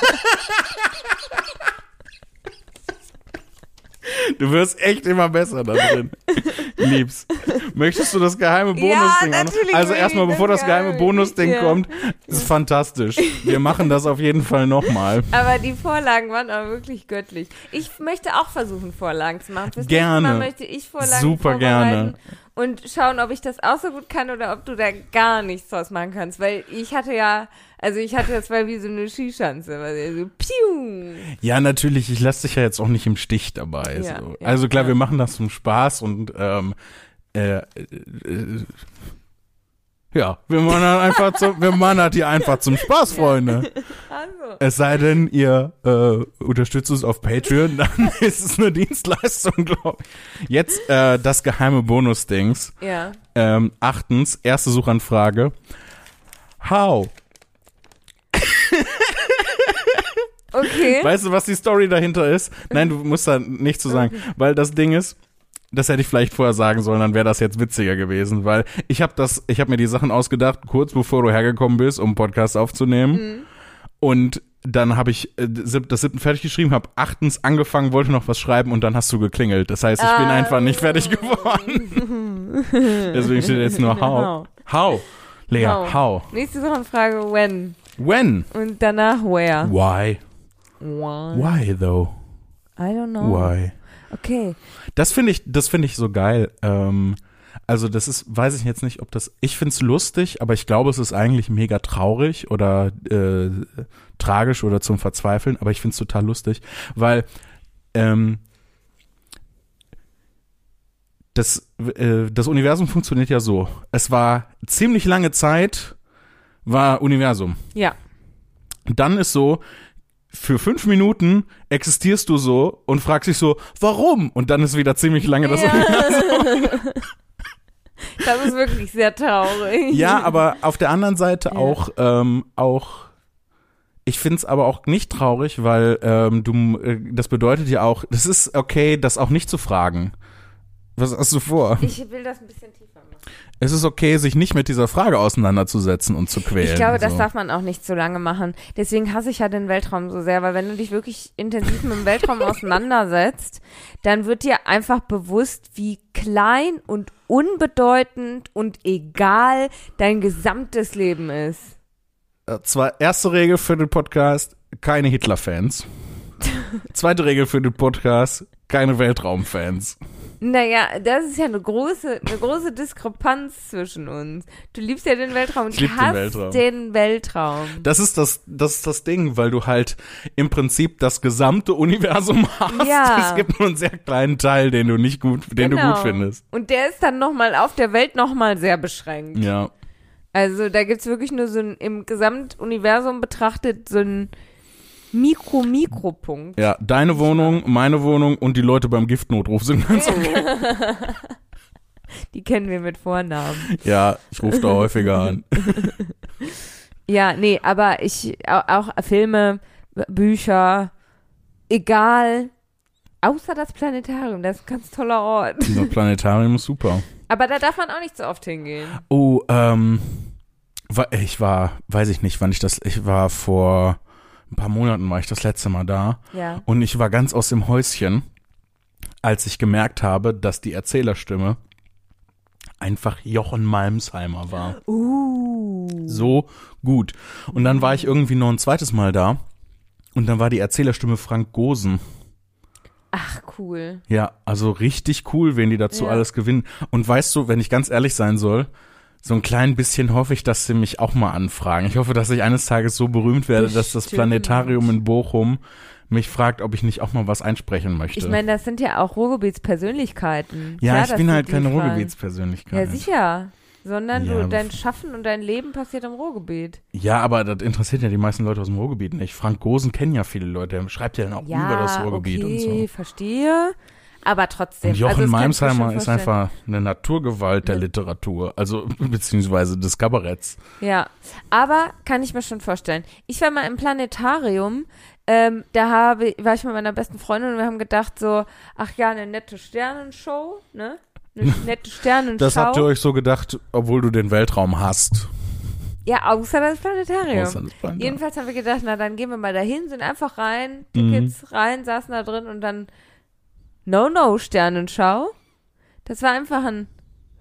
du wirst echt immer besser da drin. (laughs) Lieb's. Möchtest du das geheime Bonusding natürlich Also erstmal, bevor das geheime Bonusding ja. kommt, ist fantastisch. Wir machen das auf jeden Fall nochmal. Aber die Vorlagen waren auch wirklich göttlich. Ich möchte auch versuchen, Vorlagen zu machen. Fürs Gerne. möchte ich Vorlagen Super vorbereiten Und schauen, ob ich das auch so gut kann oder ob du da gar nichts draus machen kannst. Weil ich hatte ja, also ich hatte das war wie so eine Skischanze. Weil so, piu. Ja, natürlich, ich lasse dich ja jetzt auch nicht im Stich dabei. Ja, so. ja, also klar, ja. wir machen das zum Spaß und ähm, äh, äh, äh, ja, wir machen das einfach zum, wir machen das hier einfach zum Spaß, Freunde. Also. Es sei denn, ihr äh, unterstützt uns auf Patreon, dann (laughs) ist es eine Dienstleistung, glaube ich. Jetzt äh, das geheime Bonus-Dings. Ja. Ähm, achtens, erste Suchanfrage. How? Okay. Weißt du, was die Story dahinter ist? Nein, du musst da nichts zu sagen, weil das Ding ist, das hätte ich vielleicht vorher sagen sollen, dann wäre das jetzt witziger gewesen, weil ich habe das, ich habe mir die Sachen ausgedacht, kurz bevor du hergekommen bist, um einen Podcast aufzunehmen. Und dann habe ich äh, das siebten fertig geschrieben, habe achtens angefangen, wollte noch was schreiben und dann hast du geklingelt. Das heißt, ich bin Ah. einfach nicht fertig geworden. (laughs) Deswegen steht jetzt nur how. How? Lea, How. how? Nächste Suchanfrage, when? When? Und danach where? Why? Why? Why though? I don't know. Why? Okay. Das finde ich, das finde ich so geil. Ähm, also das ist, weiß ich jetzt nicht, ob das, ich finde es lustig, aber ich glaube, es ist eigentlich mega traurig oder äh, tragisch oder zum Verzweifeln, aber ich finde es total lustig, weil ähm, das, äh, das Universum funktioniert ja so. Es war ziemlich lange Zeit, war Universum. Ja. Dann ist so, für fünf Minuten existierst du so und fragst dich so, warum? Und dann ist wieder ziemlich lange das. Ja. (laughs) das ist wirklich sehr traurig. Ja, aber auf der anderen Seite Ja. auch, ähm, auch, ich find's aber auch nicht traurig, weil ähm, du, äh, das bedeutet ja auch, das ist okay, das auch nicht zu fragen. Was hast du vor? Ich will das ein bisschen tiefer. Es ist okay, sich nicht mit dieser Frage auseinanderzusetzen und zu quälen. Ich glaube, das so. darf man auch nicht so lange machen. Deswegen hasse ich ja den Weltraum so sehr, weil wenn du dich wirklich intensiv mit dem Weltraum (laughs) auseinandersetzt, dann wird dir einfach bewusst, wie klein und unbedeutend und egal dein gesamtes Leben ist. Äh, Zwar erste Regel für den Podcast, keine Hitler-Fans. (laughs) Zweite Regel für den Podcast, keine Weltraumfans. Naja, das ist ja eine große, eine große Diskrepanz zwischen uns. Du liebst ja den Weltraum und Ich lieb den Weltraum. den Weltraum. Das ist das, das ist das Ding, weil du halt im Prinzip das gesamte Universum (laughs) hast. Ja. Es gibt nur einen sehr kleinen Teil, den du nicht gut, den du Genau. gut findest. Und der ist dann nochmal auf der Welt nochmal sehr beschränkt. Ja. Also da gibt's wirklich nur so ein, im Gesamtuniversum betrachtet, so ein Mikro-Mikro-Punkt. Ja, deine Wohnung, meine Wohnung und die Leute beim Giftnotruf sind ganz (laughs) okay. Die kennen wir mit Vornamen. Ja, ich rufe da häufiger an. (laughs) Ja, nee, aber ich, au- auch Filme, Bücher, egal, außer das Planetarium, das ist ein ganz toller Ort. Das Planetarium ist super. Aber da darf man auch nicht so oft hingehen. Oh, ähm, ich war, weiß ich nicht, wann ich das, ich war vor ein paar Monaten war ich das letzte Mal da Ja. und ich war ganz aus dem Häuschen, als ich gemerkt habe, dass die Erzählerstimme einfach Jochen Malmsheimer war. Uh. So gut. Und dann war ich irgendwie noch ein zweites Mal da Und dann war die Erzählerstimme Frank Gosen. Ach, cool. Ja, also richtig cool, wen die dazu Ja. alles gewinnen. Und weißt du, wenn ich ganz ehrlich sein soll, so ein klein bisschen hoffe ich, dass sie mich auch mal anfragen. Ich hoffe, dass ich eines Tages so berühmt werde, dass das Bestimmt. Planetarium in Bochum mich fragt, ob ich nicht auch mal was einsprechen möchte. Ich meine, das sind ja auch Ruhrgebietspersönlichkeiten. ja, Klar, ich bin halt keine. Ruhrgebietspersönlichkeit. Ja, sicher. Sondern Ja, du, dein Schaffen und dein Leben passiert im Ruhrgebiet. Ja, aber das interessiert ja die meisten Leute aus dem Ruhrgebiet nicht. Frank Gosen kennen ja viele Leute, schreibt ja dann auch Ja, über das Ruhrgebiet okay, und so. verstehe. Aber trotzdem. Und Jochen also schon ist einfach eine Naturgewalt der Literatur, also (laughs) beziehungsweise des Kabaretts. Ja, aber kann ich mir schon vorstellen. Ich war mal im Planetarium, ähm, da habe, war ich mit meiner besten Freundin und wir haben gedacht so, ach ja, eine nette Sternenshow, ne? Eine (laughs) nette Sternenshow. Das habt ihr euch so gedacht, obwohl du den Weltraum hast. Ja, außer das Planetarium. Außer das Planetarium. Jedenfalls haben wir gedacht, na dann gehen wir mal dahin, sind einfach rein, Tickets rein, saßen da drin und dann No-No Sternenschau. Das war einfach ein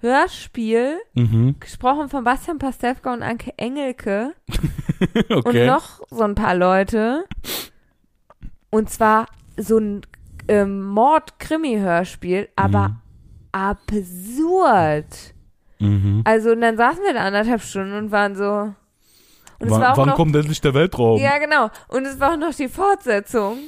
Hörspiel, Mhm. gesprochen von Bastian Pastewka und Anke Engelke (laughs) Okay. und noch so ein paar Leute. Und zwar so ein ähm, Mord-Krimi-Hörspiel, aber absurd. mhm. Also, und dann saßen wir da anderthalb Stunden und waren so. Und es wann war auch wann noch, kommt endlich der Weltraum? Ja, genau. Und es war auch noch die Fortsetzung.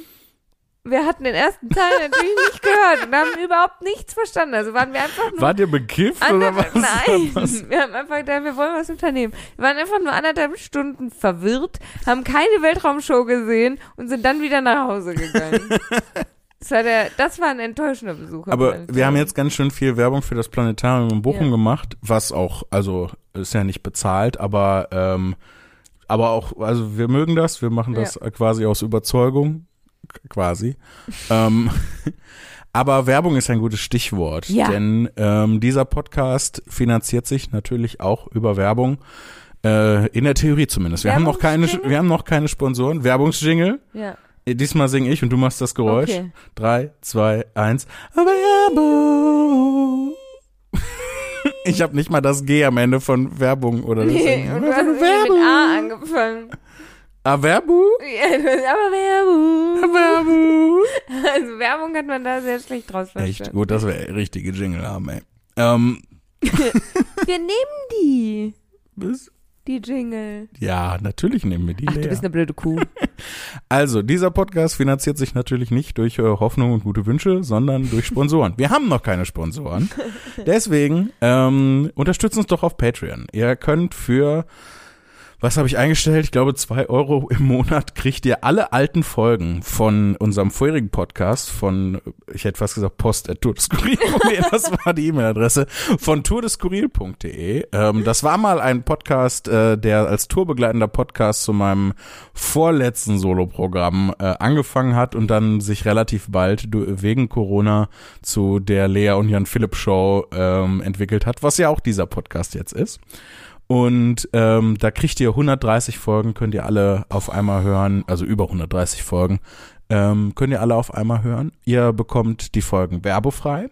Wir hatten den ersten Teil natürlich nicht gehört und haben überhaupt nichts verstanden. Also waren wir einfach nur. Wart ihr bekifft oder was? Nein, (laughs) Was? wir haben einfach gedacht, wir wollen was unternehmen. Wir waren einfach nur anderthalb Stunden verwirrt, haben keine Weltraumshow gesehen und sind dann wieder nach Hause gegangen. (laughs) das, war der, das war ein enttäuschender Besuch. Aber wir haben jetzt ganz schön viel Werbung für das Planetarium in Bochum Ja. gemacht, was auch, also ist ja nicht bezahlt, aber ähm, aber auch, also wir mögen das, wir machen das quasi aus Überzeugung, quasi. ähm, (laughs) aber Werbung ist ein gutes Stichwort, Ja. denn ähm, dieser Podcast finanziert sich natürlich auch über Werbung. Äh, in der Theorie zumindest. Wir haben noch keine, wir haben noch keine Sponsoren. Werbungsjingle. Ja, Diesmal singe ich und du machst das Geräusch. okay. Drei, zwei, eins. Werbung. (laughs) Ich habe nicht mal das G am Ende von Werbung oder das. Nee, und du hast irgendwie mit A angefangen. Ah, du hast aber Werbung. Werbung. Also Werbung hat man da sehr schlecht draus Echt verstanden. gut, dass wir richtige Jingle haben, ey. Ähm, (laughs) Wir nehmen die, was? die Jingle. Ja, natürlich nehmen wir die Ach, leer. du bist eine blöde Kuh. (laughs) Also, dieser Podcast finanziert sich natürlich nicht durch äh, Hoffnung und gute Wünsche, sondern durch Sponsoren. Wir haben noch keine Sponsoren. (laughs) Deswegen ähm, unterstützt uns doch auf Patreon. Ihr könnt für, was habe ich eingestellt? Ich glaube, zwei Euro im Monat kriegt ihr alle alten Folgen von unserem vorherigen Podcast von, ich hätte fast gesagt, post.tourdeskurril.de, (laughs) das war die E-Mail-Adresse, von tourdeskurril.de. Ähm, das war mal ein Podcast, äh, der als tourbegleitender Podcast zu meinem vorletzten Soloprogramm äh, angefangen hat und dann sich relativ bald wegen Corona zu der Lea und Jan Philipp Show ähm, entwickelt hat, was ja auch dieser Podcast jetzt ist. Und ähm, da kriegt ihr 130 Folgen, könnt ihr alle auf einmal hören, also über 130 Folgen, ähm, könnt ihr alle auf einmal hören. Ihr bekommt die Folgen werbefrei,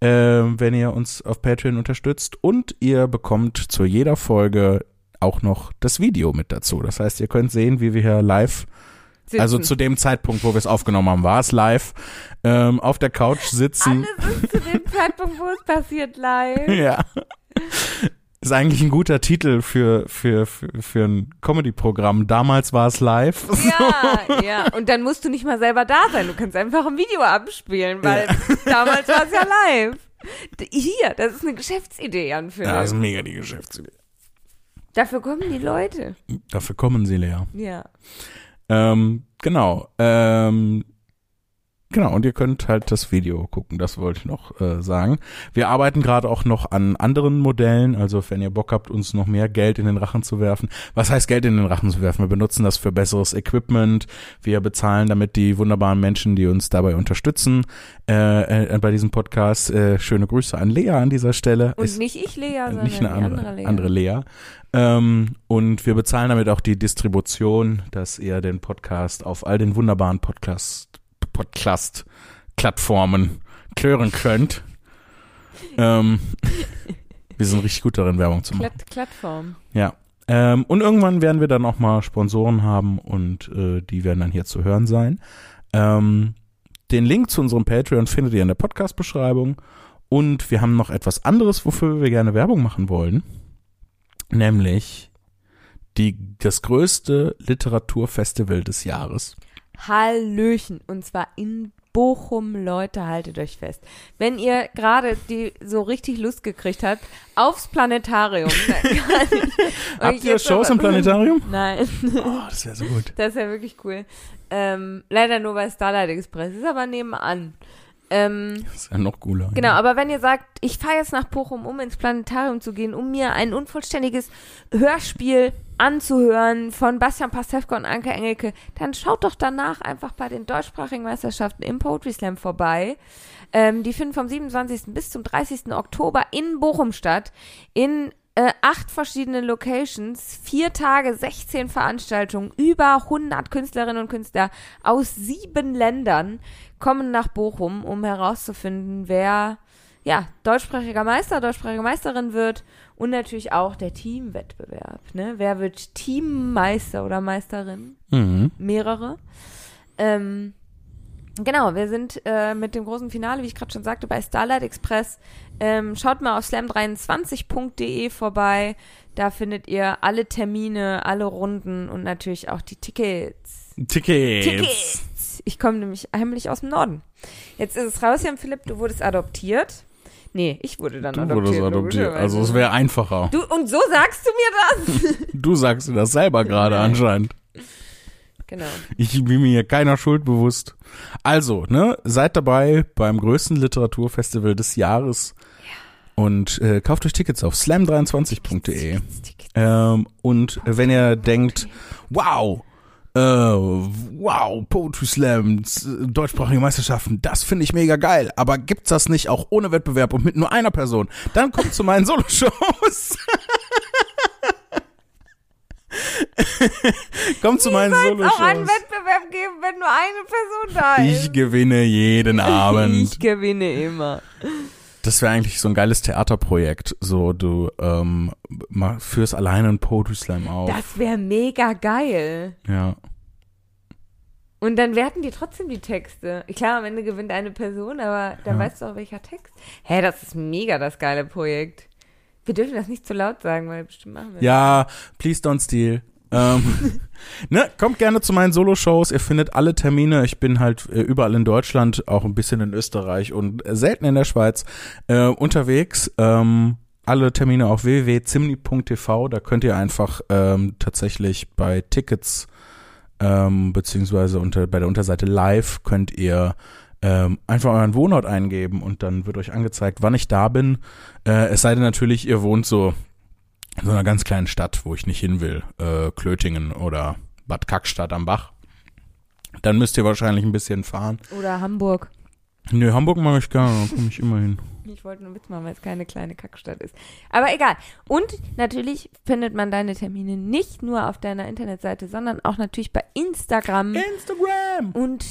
ähm, wenn ihr uns auf Patreon unterstützt. Und ihr bekommt zu jeder Folge auch noch das Video mit dazu. Das heißt, ihr könnt sehen, wie wir hier live Sitzen. also zu dem Zeitpunkt, wo wir es aufgenommen haben, war es live, ähm, auf der Couch sitzen. Alles ist zu dem Zeitpunkt, wo es passiert, live. (laughs) Ja. Ist eigentlich ein guter Titel für, für, für, für ein Comedy-Programm. Damals war es live. Ja, (laughs) ja. Und dann musst du nicht mal selber da sein. Du kannst einfach ein Video abspielen, weil (laughs) damals war es ja live. Hier, das ist eine Geschäftsidee, Jan Philipp. Ja, das ist mega die Geschäftsidee. Dafür kommen die Leute. Dafür kommen sie leer. Ja. Ähm, genau. Ähm, genau, und ihr könnt halt das Video gucken, das wollte ich noch äh, sagen. Wir arbeiten gerade auch noch an anderen Modellen, also wenn ihr Bock habt, uns noch mehr Geld in den Rachen zu werfen. Was heißt Geld in den Rachen zu werfen? Wir benutzen das für besseres Equipment. Wir bezahlen damit die wunderbaren Menschen, die uns dabei unterstützen äh, äh, bei diesem Podcast. Äh, schöne Grüße an Lea an dieser Stelle. Und Ist- nicht ich, Lea, sondern nicht eine andere, andere Lea. andere Lea. Ähm, und wir bezahlen damit auch die Distribution, dass ihr den Podcast auf all den wunderbaren Podcast, Podcast-Plattformen hören könnt. ähm, (laughs) wir sind richtig gut darin, Werbung zu machen. Platt Plattform. Ja. Ähm, und irgendwann werden wir dann auch mal Sponsoren haben und äh, die werden dann hier zu hören sein. Ähm, den Link zu unserem Patreon findet ihr in der Podcast-Beschreibung. Und wir haben noch etwas anderes, wofür wir gerne Werbung machen wollen. Nämlich die, das größte Literaturfestival des Jahres. Hallöchen. Und zwar in Bochum, Leute, haltet euch fest. Wenn ihr gerade die so richtig Lust gekriegt habt, aufs Planetarium. (laughs) Habt ihr Shows im Planetarium? Nein. Oh, das wäre so gut. (laughs) Das ist ja wirklich cool. Ähm, leider nur bei Starlight Express. Ist aber nebenan. Ähm, Das ist ja noch cooler. genau, aber wenn ihr sagt, ich fahre jetzt nach Bochum, um ins Planetarium zu gehen, um mir ein unvollständiges Hörspiel anzuhören von Bastian Pastewka und Anke Engelke, dann schaut doch danach einfach bei den deutschsprachigen Meisterschaften im Poetry Slam vorbei. Ähm, die finden vom 27. bis zum 30. Oktober in Bochum statt. In äh, acht verschiedenen Locations, vier Tage, 16 Veranstaltungen, über 100 Künstlerinnen und Künstler aus sieben Ländern kommen nach Bochum, um herauszufinden, wer ja, deutschsprachiger Meister, deutschsprachige Meisterin wird und natürlich auch der Teamwettbewerb. Ne? Wer wird Teammeister oder Meisterin? Mhm. mehrere. Ähm, genau, wir sind äh, mit dem großen Finale, wie ich gerade schon sagte, bei Starlight Express. Ähm, schaut mal auf slam23.de vorbei. Da findet ihr alle Termine, alle Runden und natürlich auch die Tickets. Tickets. Tickets! Ich komme nämlich heimlich aus dem Norden. Jetzt ist es raus, Jan Philipp, du wurdest adoptiert. Nee, ich wurde dann Du adoptiert. wurdest adoptiert. Also es wäre einfacher. Du, und so sagst du mir das? (laughs) Du sagst dir das selber gerade anscheinend. genau. Ich bin mir hier keiner Schuld bewusst. Also, ne, seid dabei beim größten Literaturfestival des Jahres und äh, kauft euch Tickets auf slam23.de. Tickets, Tickets. Ähm, und wenn ihr denkt, wow, äh, wow, Poetry Slam, z- deutschsprachige Meisterschaften, das finde ich mega geil. Aber gibt's das nicht auch ohne Wettbewerb und mit nur einer Person? Dann kommt zu meinen (laughs) Solo-Shows. (laughs) kommt zu meinen auch einen Solo-Shows. Wettbewerb geben, wenn nur eine Person da ist. Ich gewinne jeden (laughs) Abend. Ich gewinne immer. Das wäre eigentlich so ein geiles Theaterprojekt. So, du ähm, führst alleine einen Poetry Slam auf. Das wäre mega geil. ja. Und dann werten die trotzdem die Texte. Klar, am Ende gewinnt eine Person, aber dann Ja. weißt du auch, welcher Text. Hä, das ist mega das geile Projekt. Wir dürfen das nicht zu laut sagen, weil bestimmt machen wir Ja, please don't steal. Ähm, (laughs) ne, kommt gerne zu meinen Solo-Shows. Ihr findet alle Termine. Ich bin halt äh, überall in Deutschland, auch ein bisschen in Österreich und äh, selten in der Schweiz äh, unterwegs. Ähm, alle Termine auf www.zimni.tv. Da könnt ihr einfach ähm, tatsächlich bei Tickets ähm, beziehungsweise unter, bei der Unterseite Live könnt ihr ähm, einfach euren Wohnort eingeben und dann wird euch angezeigt, wann ich da bin. Äh, es sei denn natürlich, ihr wohnt so in so einer ganz kleinen Stadt, wo ich nicht hin will, äh, Klötingen oder Bad Kackstadt am Bach. Dann müsst ihr wahrscheinlich ein bisschen fahren. Oder Hamburg. Nö, Hamburg mache ich gerne, da komme ich immer hin. Ich wollte nur Witz machen, weil es keine kleine Kackstadt ist. Aber egal. Und natürlich findet man deine Termine nicht nur auf deiner Internetseite, sondern auch natürlich bei Instagram Instagram! und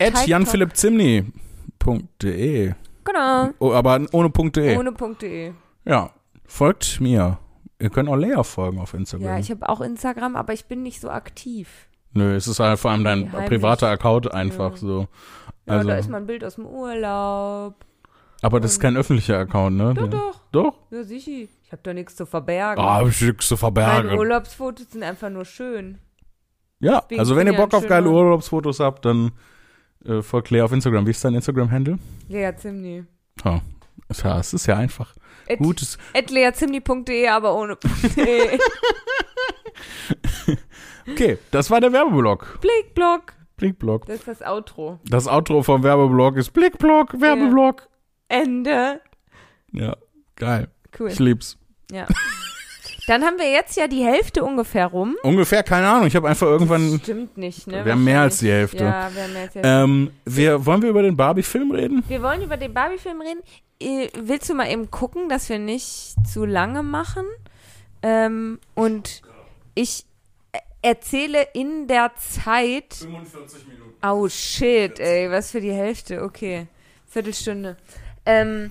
At janphilippzimni.de Genau. oh, aber ohne Punkt.de. Ohne Punkt.de. Ja, folgt mir. Ihr könnt auch Lea folgen auf Instagram. Ja, ich habe auch Instagram, aber ich bin nicht so aktiv. Nö, es ist halt vor allem dein heimlich. privater Account einfach Ja. so. Ja, Also, da ist mal ein Bild aus dem Urlaub. aber das ist kein öffentlicher Account, ne? Doch, doch. Doch? Ja, sicher. Ich habe doch nichts zu verbergen. Ah, hab ich nix zu Meine verbergen. Urlaubsfotos sind einfach nur schön. Ja, Wegen also wenn ihr Bock auf geile. Urlaubsfotos habt, dann äh, folgt Lea auf Instagram. Wie ist dein Instagram-Handle? Lea Zimni. Ja, ist ja, es ist ja einfach. At, Gutes. at leazimni.de, aber ohne .de. (laughs) Okay, das war der Werbeblock. Blickblock. Blickblock. Das ist das Outro. Das Outro vom Werbeblock ist Blickblock, Werbeblock. Ende. Ja, geil. Cool. Ich lieb's. Ja. Dann haben wir jetzt ja die Hälfte ungefähr rum. Ungefähr, keine Ahnung. Ich habe einfach irgendwann. Stimmt nicht, ne? Wir haben mehr als die Hälfte. Ja, wir haben mehr als die Hälfte. Ähm, wir, wollen wir über den Barbie-Film reden? Wir wollen über den Barbie-Film reden. Äh, Willst du mal eben gucken, dass wir nicht zu lange machen? Ähm, und ich äh, erzähle in der Zeit. 45 Minuten. Oh shit, ey, was für die Hälfte. Okay. Viertelstunde. Ähm,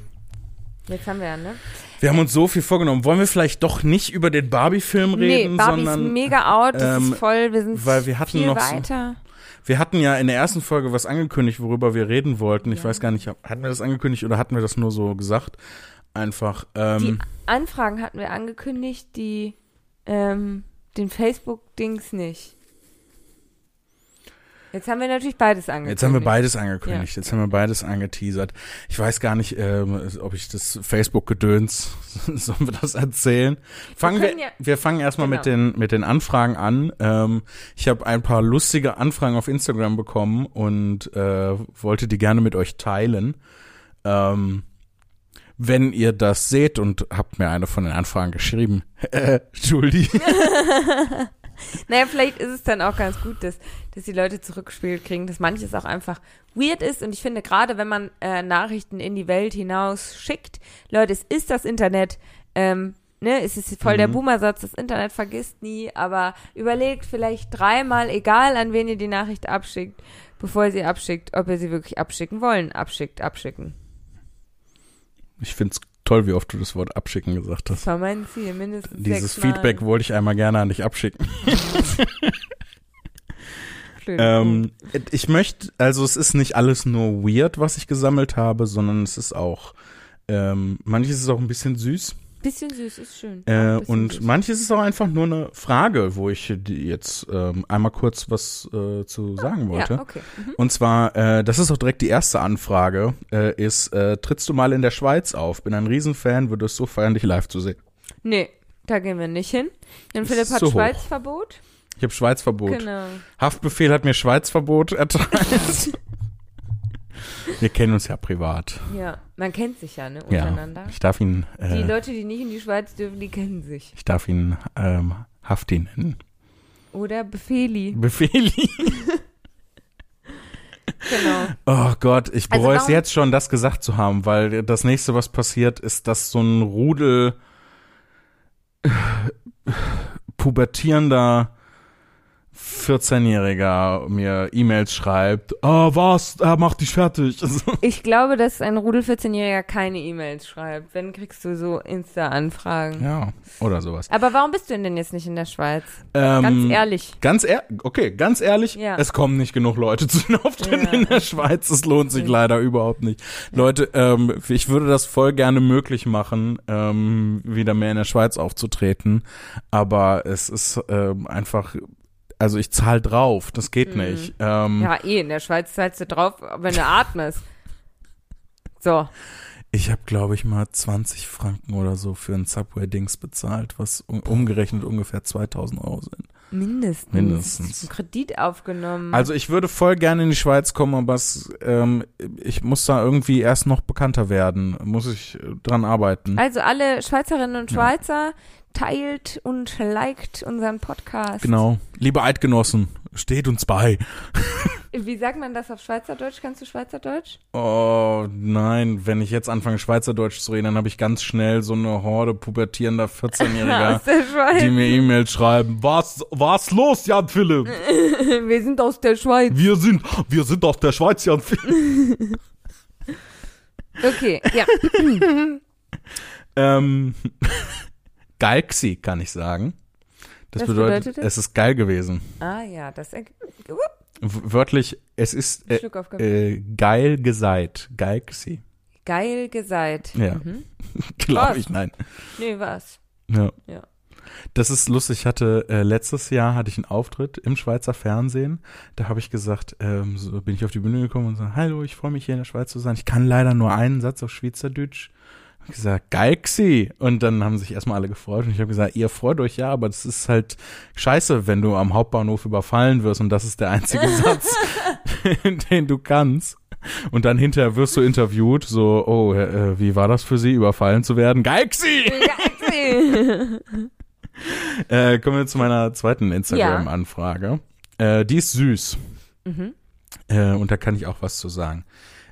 Jetzt haben wir ja, ne? Wir haben uns so viel vorgenommen. Wollen wir vielleicht doch nicht über den Barbie-Film reden, nee, Barbie sondern ist mega out, das ähm, ist voll, wir sind weil wir hatten viel noch so- weiter. Wir hatten ja in der ersten Folge was angekündigt, worüber wir reden wollten. Ich Ja. weiß gar nicht, hatten wir das angekündigt oder hatten wir das nur so gesagt? Einfach. Die Ähm, Anfragen hatten wir angekündigt, die ähm, den Facebook-Dings nicht. Jetzt haben wir natürlich beides angekündigt. Jetzt haben wir beides angekündigt, jetzt haben wir beides angeteasert. Ich weiß gar nicht, ähm, ob ich das Facebook-Gedöns, (laughs) sollen wir das erzählen? Fangen wir, wir, ja- fangen erstmal mit Genau. den, mit den Anfragen an. Ähm, ich habe ein paar lustige Anfragen auf Instagram bekommen und äh, wollte die gerne mit euch teilen. Ähm, wenn ihr das seht und habt mir eine von den Anfragen geschrieben, (laughs) äh, Julie, (laughs) (laughs) Naja, vielleicht ist es dann auch ganz gut, dass, dass die Leute zurückgespielt kriegen, dass manches auch einfach weird ist. Und ich finde, gerade wenn man äh, Nachrichten in die Welt hinaus schickt, Leute, es ist das Internet, ähm, ne, es ist voll der Mhm. Boomersatz, das Internet vergisst nie, aber überlegt vielleicht dreimal, egal an wen ihr die Nachricht abschickt, bevor ihr sie abschickt, ob ihr sie wirklich abschicken wollen. Abschickt, abschicken. ich find's toll, wie oft du das Wort abschicken gesagt hast. Das war mein Ziel, mindestens Dieses. Feedback wollte ich einmal gerne an dich abschicken. (laughs) Ähm, ich möchte, also es ist nicht alles nur weird, was ich gesammelt habe, sondern es ist auch, ähm, manches ist auch ein bisschen süß Bisschen süß, ist schön. äh, und süß. manches ist auch einfach nur eine Frage, wo ich jetzt ähm, einmal kurz was äh, zu sagen wollte. Ja, okay. Mhm. Und zwar, äh, das ist auch direkt die erste Anfrage, äh, ist, äh, trittst du mal in der Schweiz auf? Bin ein Riesenfan, würde es so feiern, dich live zu sehen. Nee, da gehen wir nicht hin. Denn Philipp hat. Schweizverbot. Ich habe Schweizverbot. Genau. Haftbefehl hat mir Schweizverbot (laughs) erteilt. Wir kennen uns ja privat. Ja, man kennt sich ja, ne, Ja, untereinander. ich darf ihn, Die äh, Leute, die nicht in die Schweiz dürfen, die kennen sich. ich darf ihn ähm, Hafti nennen. Oder Befehli. Befehli. (laughs) Genau. Oh Gott, ich Also bereue es warum- jetzt schon, das gesagt zu haben, weil das nächste, was passiert, ist, dass so ein Rudel äh, pubertierender 14-Jähriger mir E-Mails schreibt, ah, was, er macht dich fertig. (laughs) Also, Ich glaube, dass ein Rudel 14-Jähriger keine E-Mails schreibt. Wenn kriegst du so Insta-Anfragen. ja, oder sowas. Aber warum bist du denn jetzt nicht in der Schweiz? Ähm, Ganz ehrlich. Ganz ehr okay, ganz ehrlich, Ja. es kommen nicht genug Leute zu den Auftritten Ja. in der Schweiz. Es lohnt sich leider überhaupt nicht. Leute, ähm, ich würde das voll gerne möglich machen, ähm, wieder mehr in der Schweiz aufzutreten. Aber es ist ähm, einfach, also ich zahle drauf, das geht Mhm. nicht. Ähm, Ja, eh, in der Schweiz zahlst du drauf, wenn du atmest. So. Ich habe, glaube ich, mal 20 Franken oder so für ein Subway-Dings bezahlt, was um, umgerechnet ungefähr 2000 Euro sind. Mindestens. Mindestens. Einen Kredit aufgenommen. Also ich würde voll gerne in die Schweiz kommen, aber es, ähm, ich muss da irgendwie erst noch bekannter werden. Muss ich äh, dran arbeiten. Also alle Schweizerinnen und Ja. Teilt und liked unseren Podcast. Genau. Liebe Eidgenossen, steht uns bei. Wie sagt man das auf Schweizerdeutsch? Kannst du Schweizerdeutsch? Oh nein, wenn ich jetzt anfange Schweizerdeutsch zu reden, dann habe ich ganz schnell so eine Horde pubertierender 14-Jähriger, Aus (laughs) der Schweiz. die mir E-Mails schreiben. Was, was los, Jan Philipp? (laughs) Wir sind aus der Schweiz. Wir sind, wir sind aus der Schweiz, Jan Philipp. (laughs) Okay, ja. Ähm, Galxi kann ich sagen. Das Was bedeutet, bedeutet das? es ist geil gewesen. Ah ja, das. Uh, Wörtlich, es ist äh, äh, geil geseit. Galxi. Geil geseit. Ja. Mhm. (laughs) Glaube ich, nein. Nee, was? Ja. Ja. Das ist lustig. Ich hatte äh, letztes Jahr hatte ich einen Auftritt im Schweizer Fernsehen. Da habe ich gesagt, ähm, so bin ich auf die Bühne gekommen und so, hallo, ich freue mich hier in der Schweiz zu sein. Ich kann leider nur einen Satz auf Schweizerdeutsch. Ich gesagt, Galxi. Und dann haben sich erstmal alle gefreut und ich habe gesagt, ihr freut euch ja, aber das ist halt scheiße, wenn du am Hauptbahnhof überfallen wirst und das ist der einzige (laughs) Satz, (laughs) den du kannst. Und dann hinterher wirst du interviewt, so, oh, äh, wie war das für Sie, überfallen zu werden? Galxi! Geil. (laughs) Äh, kommen wir zu meiner zweiten Instagram-Anfrage. Äh, die ist süß. mhm. Äh, und da kann ich auch was zu sagen.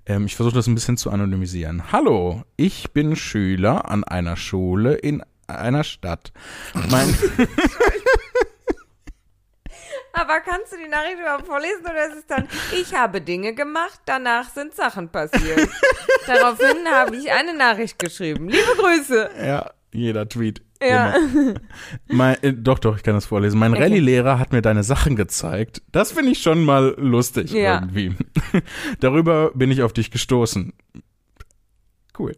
Ähm, ich versuche das ein bisschen zu anonymisieren. Hallo, ich bin Schüler an einer Schule in einer Stadt. Mein, (laughs) Aber kannst du die Nachricht überhaupt vorlesen oder ist es dann, ich habe Dinge gemacht, danach sind Sachen passiert. (laughs) Daraufhin habe ich eine Nachricht geschrieben. Liebe Grüße. Ja, jeder Tweet. Ja. Mein, äh, doch, doch, ich kann das vorlesen. Mein Okay. Rallye-Lehrer hat mir deine Sachen gezeigt. Das finde ich schon mal lustig Ja. irgendwie. (laughs) Darüber bin ich auf dich gestoßen. Cool.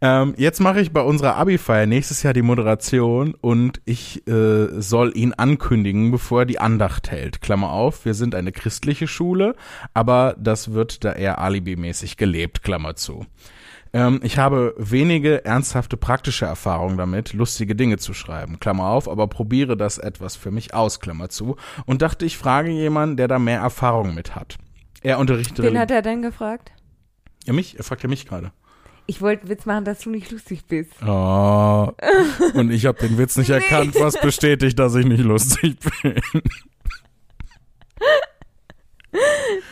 Ähm, jetzt mache ich bei unserer Abi-Feier nächstes Jahr die Moderation und ich äh, soll ihn ankündigen, bevor er die Andacht hält. Klammer auf, wir sind eine christliche Schule, aber das wird da eher alibimäßig gelebt, Klammer zu. Ähm, ich habe wenige ernsthafte praktische Erfahrungen damit, lustige Dinge zu schreiben, Klammer auf, aber probiere das etwas für mich aus, Klammer zu, und dachte, ich frage jemanden, der da mehr Erfahrung mit hat. Er unterrichtet. Wen hat er denn gefragt? ja, mich? Er fragt ja mich gerade. Ich wollte einen Witz machen, dass du nicht lustig bist. Oh, (laughs) und ich habe den Witz nicht erkannt, was bestätigt, dass ich nicht lustig bin. (laughs)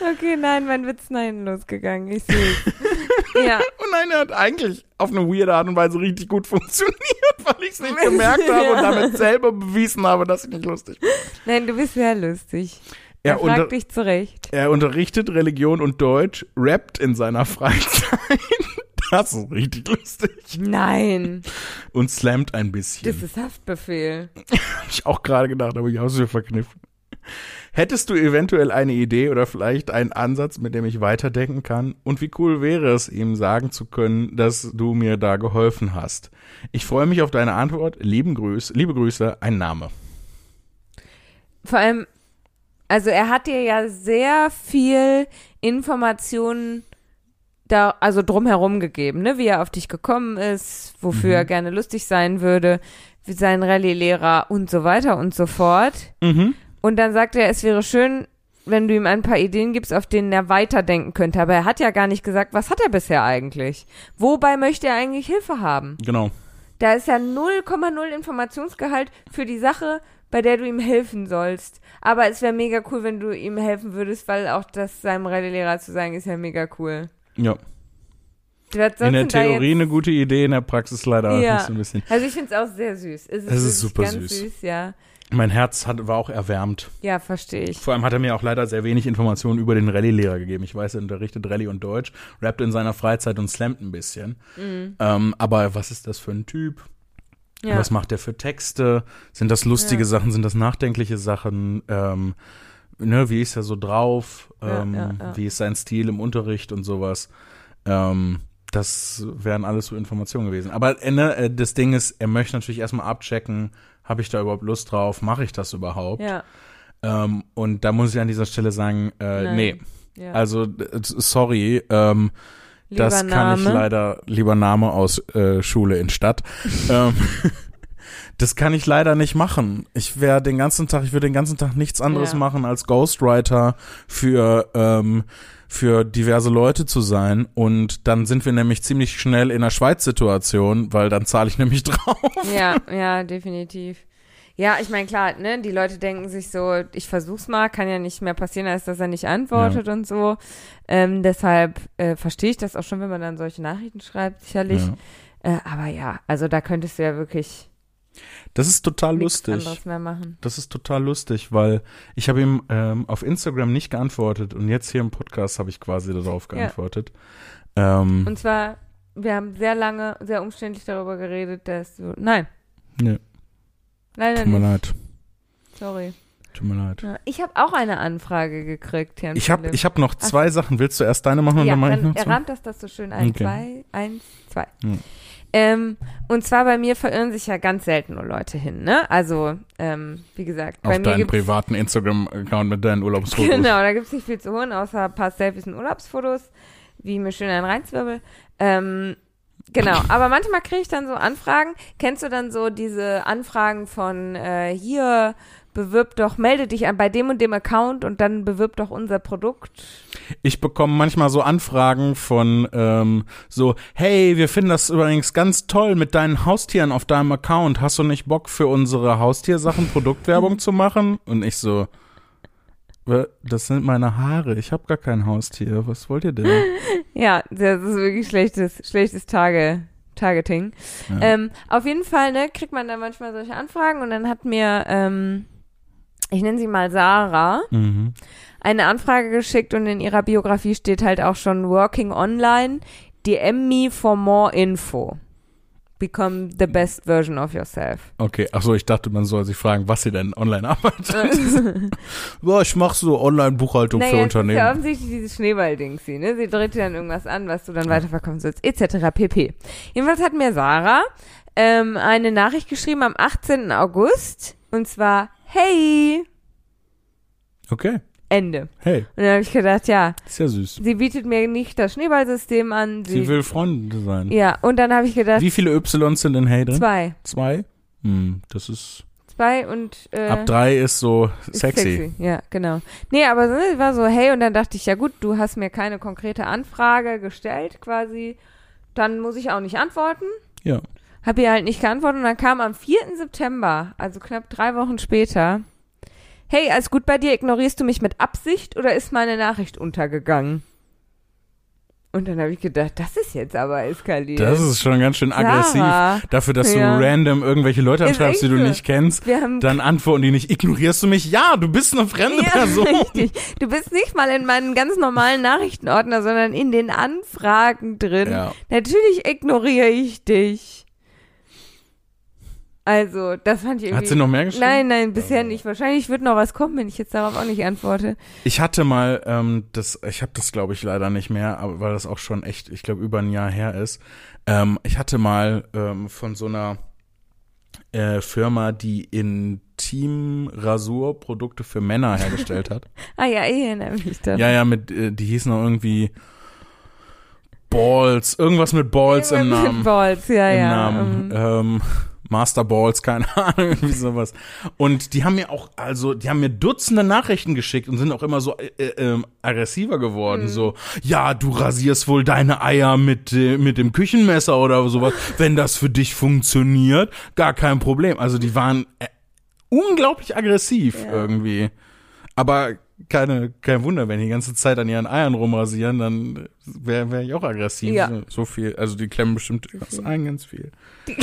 Okay, nein, mein Witz ist hinten losgegangen. Ich sehe (laughs) Ja. Und nein, er hat eigentlich auf eine weirde Art und Weise richtig gut (laughs) funktioniert, weil ich es nicht gemerkt (laughs) habe und Ja. damit selber bewiesen habe, dass ich nicht lustig bin. Nein, du bist sehr lustig. Er, Er, fragt dich zurecht. er unterrichtet Religion und Deutsch, rappt in seiner Freizeit. Das ist richtig lustig. Nein, Und slammt ein bisschen. das ist Haftbefehl. Hab ich auch gerade gedacht, aber ich auch so verkniffen. Hättest du eventuell eine Idee oder vielleicht einen Ansatz, mit dem ich weiterdenken kann? Und wie cool wäre es, ihm sagen zu können, dass du mir da geholfen hast? Ich freue mich auf deine Antwort. Lieben Grüß, liebe Grüße, ein Name. Vor allem, also er hat dir ja sehr viel Informationen da, also drumherum gegeben, ne? Wie er auf dich gekommen ist, wofür Mhm. er gerne lustig sein würde, wie sein Rallye-Lehrer und so weiter und so fort. Mhm. Und dann sagt er, es wäre schön, wenn du ihm ein paar Ideen gibst, auf denen er weiterdenken könnte. Aber er hat ja gar nicht gesagt, was hat er bisher eigentlich? Wobei möchte er eigentlich Hilfe haben? Genau. Da ist ja 0,0 Informationsgehalt für die Sache, bei der du ihm helfen sollst. Aber es wäre mega cool, wenn du ihm helfen würdest, weil auch das seinem Rallye-Lehrer zu sagen, ist ja mega cool. Ja. In der Theorie eine gute Idee, in der Praxis leider Ja. nicht so ein bisschen. Also ich finde es auch sehr süß. Es ist, Es ist super süß. süß. Ja, Mein Herz hat, war auch erwärmt. ja verstehe ich. Vor allem hat er mir auch leider sehr wenig Informationen über den Rallye-Lehrer gegeben. Ich weiß, er unterrichtet Rallye und Deutsch, rappt in seiner Freizeit und slammt ein bisschen. Ähm, aber was ist das für ein Typ? Ja. Was macht der für Texte? Sind das lustige Ja. Sachen? Sind das nachdenkliche Sachen? Ähm, ne, wie ist er so drauf? Ähm, ja, ja. Wie ist sein Stil im Unterricht und sowas? Ähm, das wären alles so Informationen gewesen. Aber äh, ne, äh, das Ding ist, er möchte natürlich erstmal abchecken, habe ich da überhaupt Lust drauf? Mache ich das überhaupt? Ja, Ähm, und da muss ich an dieser Stelle sagen, äh, Nein. nee. ja. Also, sorry, ähm, Lieber das kann ich Name. leider, lieber Name aus äh, Schule in Stadt. (laughs) ähm, das kann ich leider nicht machen. Ich wäre den ganzen Tag, ich würde den ganzen Tag nichts anderes Ja. machen als Ghostwriter für ähm, für diverse Leute zu sein und dann sind wir nämlich ziemlich schnell in einer Schweiz-Situation, weil dann zahle ich (laughs) nämlich drauf. Ja, ja, definitiv. Ja, ich meine, klar, ne, die Leute denken sich so, ich versuch's mal, kann ja nicht mehr passieren, als dass er nicht antwortet und so. Ähm, deshalb äh, verstehe ich das auch schon, wenn man dann solche Nachrichten schreibt, sicherlich. Ja. Äh, aber ja, also da könntest du ja wirklich Das ist total nichts lustig. mehr machen. Das ist total lustig, weil ich habe ihm ähm, auf Instagram nicht geantwortet und jetzt hier im Podcast habe ich quasi darauf Ja. geantwortet. Ähm, Und zwar, wir haben sehr lange, sehr umständlich darüber geredet, dass du, nein, nee, leider tut mir nicht, leid. sorry. Tut mir leid. Ja, ich habe auch eine Anfrage gekriegt, Herrn Ich habe hab noch zwei Sachen. Willst du erst deine machen und ja, dann mache ich dann noch zwei? das das so schön. Ein, Okay. zwei, eins, zwei. Hm. Ähm, und zwar bei mir verirren sich ja ganz selten nur Leute hin, ne? Also, ähm, wie gesagt, bei Auf deinen privaten Instagram-Account mit deinen Urlaubsfotos. (laughs) Genau, da gibt's nicht viel zu holen, außer ein paar Selfies und Urlaubsfotos, wie mir schön einen reinzwirbel. Ähm, genau, (laughs) aber manchmal kriege ich dann so Anfragen. Kennst du dann so diese Anfragen von äh, hier, bewirb doch, melde dich an bei dem und dem Account und dann bewirb doch unser Produkt. Ich bekomme manchmal so Anfragen von ähm, so, hey, wir finden das übrigens ganz toll mit deinen Haustieren auf deinem Account. Hast du nicht Bock für unsere Haustiersachen Produktwerbung (laughs) zu machen? Und ich so, "Wa- das sind meine Haare. Ich habe gar kein Haustier. Was wollt ihr denn? (laughs) Ja, das ist wirklich schlechtes, schlechtes Tage, Targeting. Ja. Ähm, auf jeden Fall, ne, kriegt man da manchmal solche Anfragen und dann hat mir ähm, ich nenne sie mal Sarah, Mhm. eine Anfrage geschickt und in ihrer Biografie steht halt auch schon Working Online. DM me for more info. Become the best version of yourself. Okay, achso, ich dachte, man soll sich fragen, was sie denn online arbeitet. (laughs) ja, ich mache so Online-Buchhaltung für naja, es ist ja Unternehmen. offensichtlich dieses Schneeball-Ding, sie, ne? Sie dreht dir dann irgendwas an, was du dann weiterverkaufen sollst, etc. pp. Jedenfalls hat mir Sarah ähm, eine Nachricht geschrieben am 18. August und zwar, hey, Okay, Ende. hey, Und dann habe ich gedacht, ja, ist ja süß. sie bietet mir nicht das Schneeballsystem an. Sie will Freundin sein. ja, und dann habe ich gedacht, Wie viele Ys sind in Hey drin? zwei. Zwei? Hm, das ist. Zwei und äh, Ab drei ist so ist sexy. Ja, genau. Nee, aber es war so, hey, und dann dachte ich, ja gut, du hast mir keine konkrete Anfrage gestellt quasi, dann muss ich auch nicht antworten. Ja. Hab ihr halt nicht geantwortet und dann kam am 4. September, also knapp drei Wochen später, hey, alles gut bei dir, ignorierst du mich mit Absicht oder ist meine Nachricht untergegangen? Und dann habe ich gedacht, das ist jetzt aber eskaliert. Das ist schon ganz schön aggressiv. Sarah, Dafür, dass Ja. du random irgendwelche Leute anschreibst, die du nicht kennst, dann antworten die nicht, ignorierst du mich? Ja, du bist eine fremde Ja, Person. (laughs) richtig. Du bist nicht mal in meinen ganz normalen Nachrichtenordner, sondern in den Anfragen drin. Ja. Natürlich ignoriere ich dich. Also, das fand ich irgendwie. Hat sie noch mehr geschrieben? Nein, nein, bisher nicht. Wahrscheinlich wird noch was kommen, wenn ich jetzt darauf auch nicht antworte. Ich hatte mal, ähm, das, ich habe das glaube ich leider nicht mehr, aber weil das auch schon echt, ich glaube über ein Jahr her ist. Ähm, ich hatte mal ähm, von so einer äh, Firma, die Intim-Rasurprodukte für Männer hergestellt hat. (laughs) Ah ja, ich erinnere mich da. ja, ja, mit, äh, die hießen auch irgendwie Balls, irgendwas mit Balls im Mit Namen. Balls, ja, Im ja. Namen. ähm, Ähm, Master Balls, keine (laughs) Ahnung, irgendwie sowas. Und die haben mir auch, also, die haben mir Dutzende Nachrichten geschickt und sind auch immer so äh, äh, ähm, aggressiver geworden. So, ja, du rasierst wohl deine Eier mit, äh, mit dem Küchenmesser oder sowas. Wenn das für dich funktioniert, gar kein Problem. Also, die waren äh, unglaublich aggressiv Ja. irgendwie. Aber keine, kein Wunder, wenn die ganze Zeit an ihren Eiern rumrasieren, dann wäre wär ich auch aggressiv. Ja. So viel, also die klemmen bestimmt das ein ganz viel. (laughs)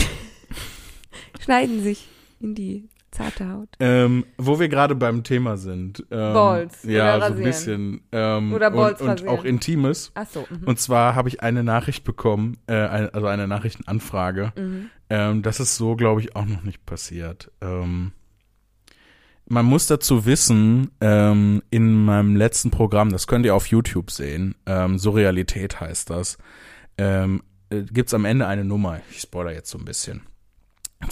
(laughs) schneiden sich in die zarte Haut. Ähm, wo wir gerade beim Thema sind. Ähm, Balls Ja, oder so ein bisschen. Ähm, Oder Balls und, und auch Intimes. Ach so. Mhm. Und zwar habe ich eine Nachricht bekommen, äh, also eine Nachrichtenanfrage. Mhm. Ähm, das ist so, glaube ich, auch noch nicht passiert. Ähm, man muss dazu wissen, ähm, in meinem letzten Programm, das könnt ihr auf YouTube sehen, ähm, Surrealität heißt das, ähm, äh, gibt's am Ende eine Nummer. Ich spoiler jetzt so ein bisschen.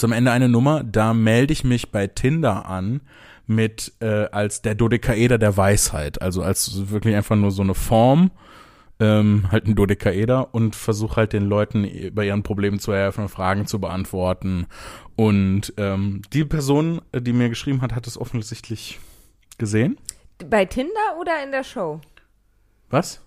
Am Ende eine Nummer, da melde ich mich bei Tinder an mit äh, als der Dodekaeder der Weisheit, also als wirklich einfach nur so eine Form, ähm, halt ein Dodekaeder und versuche halt den Leuten bei ihren Problemen zu helfen, Fragen zu beantworten. Und ähm, die Person, die mir geschrieben hat, hat es offensichtlich gesehen. Bei Tinder oder in der Show? Was?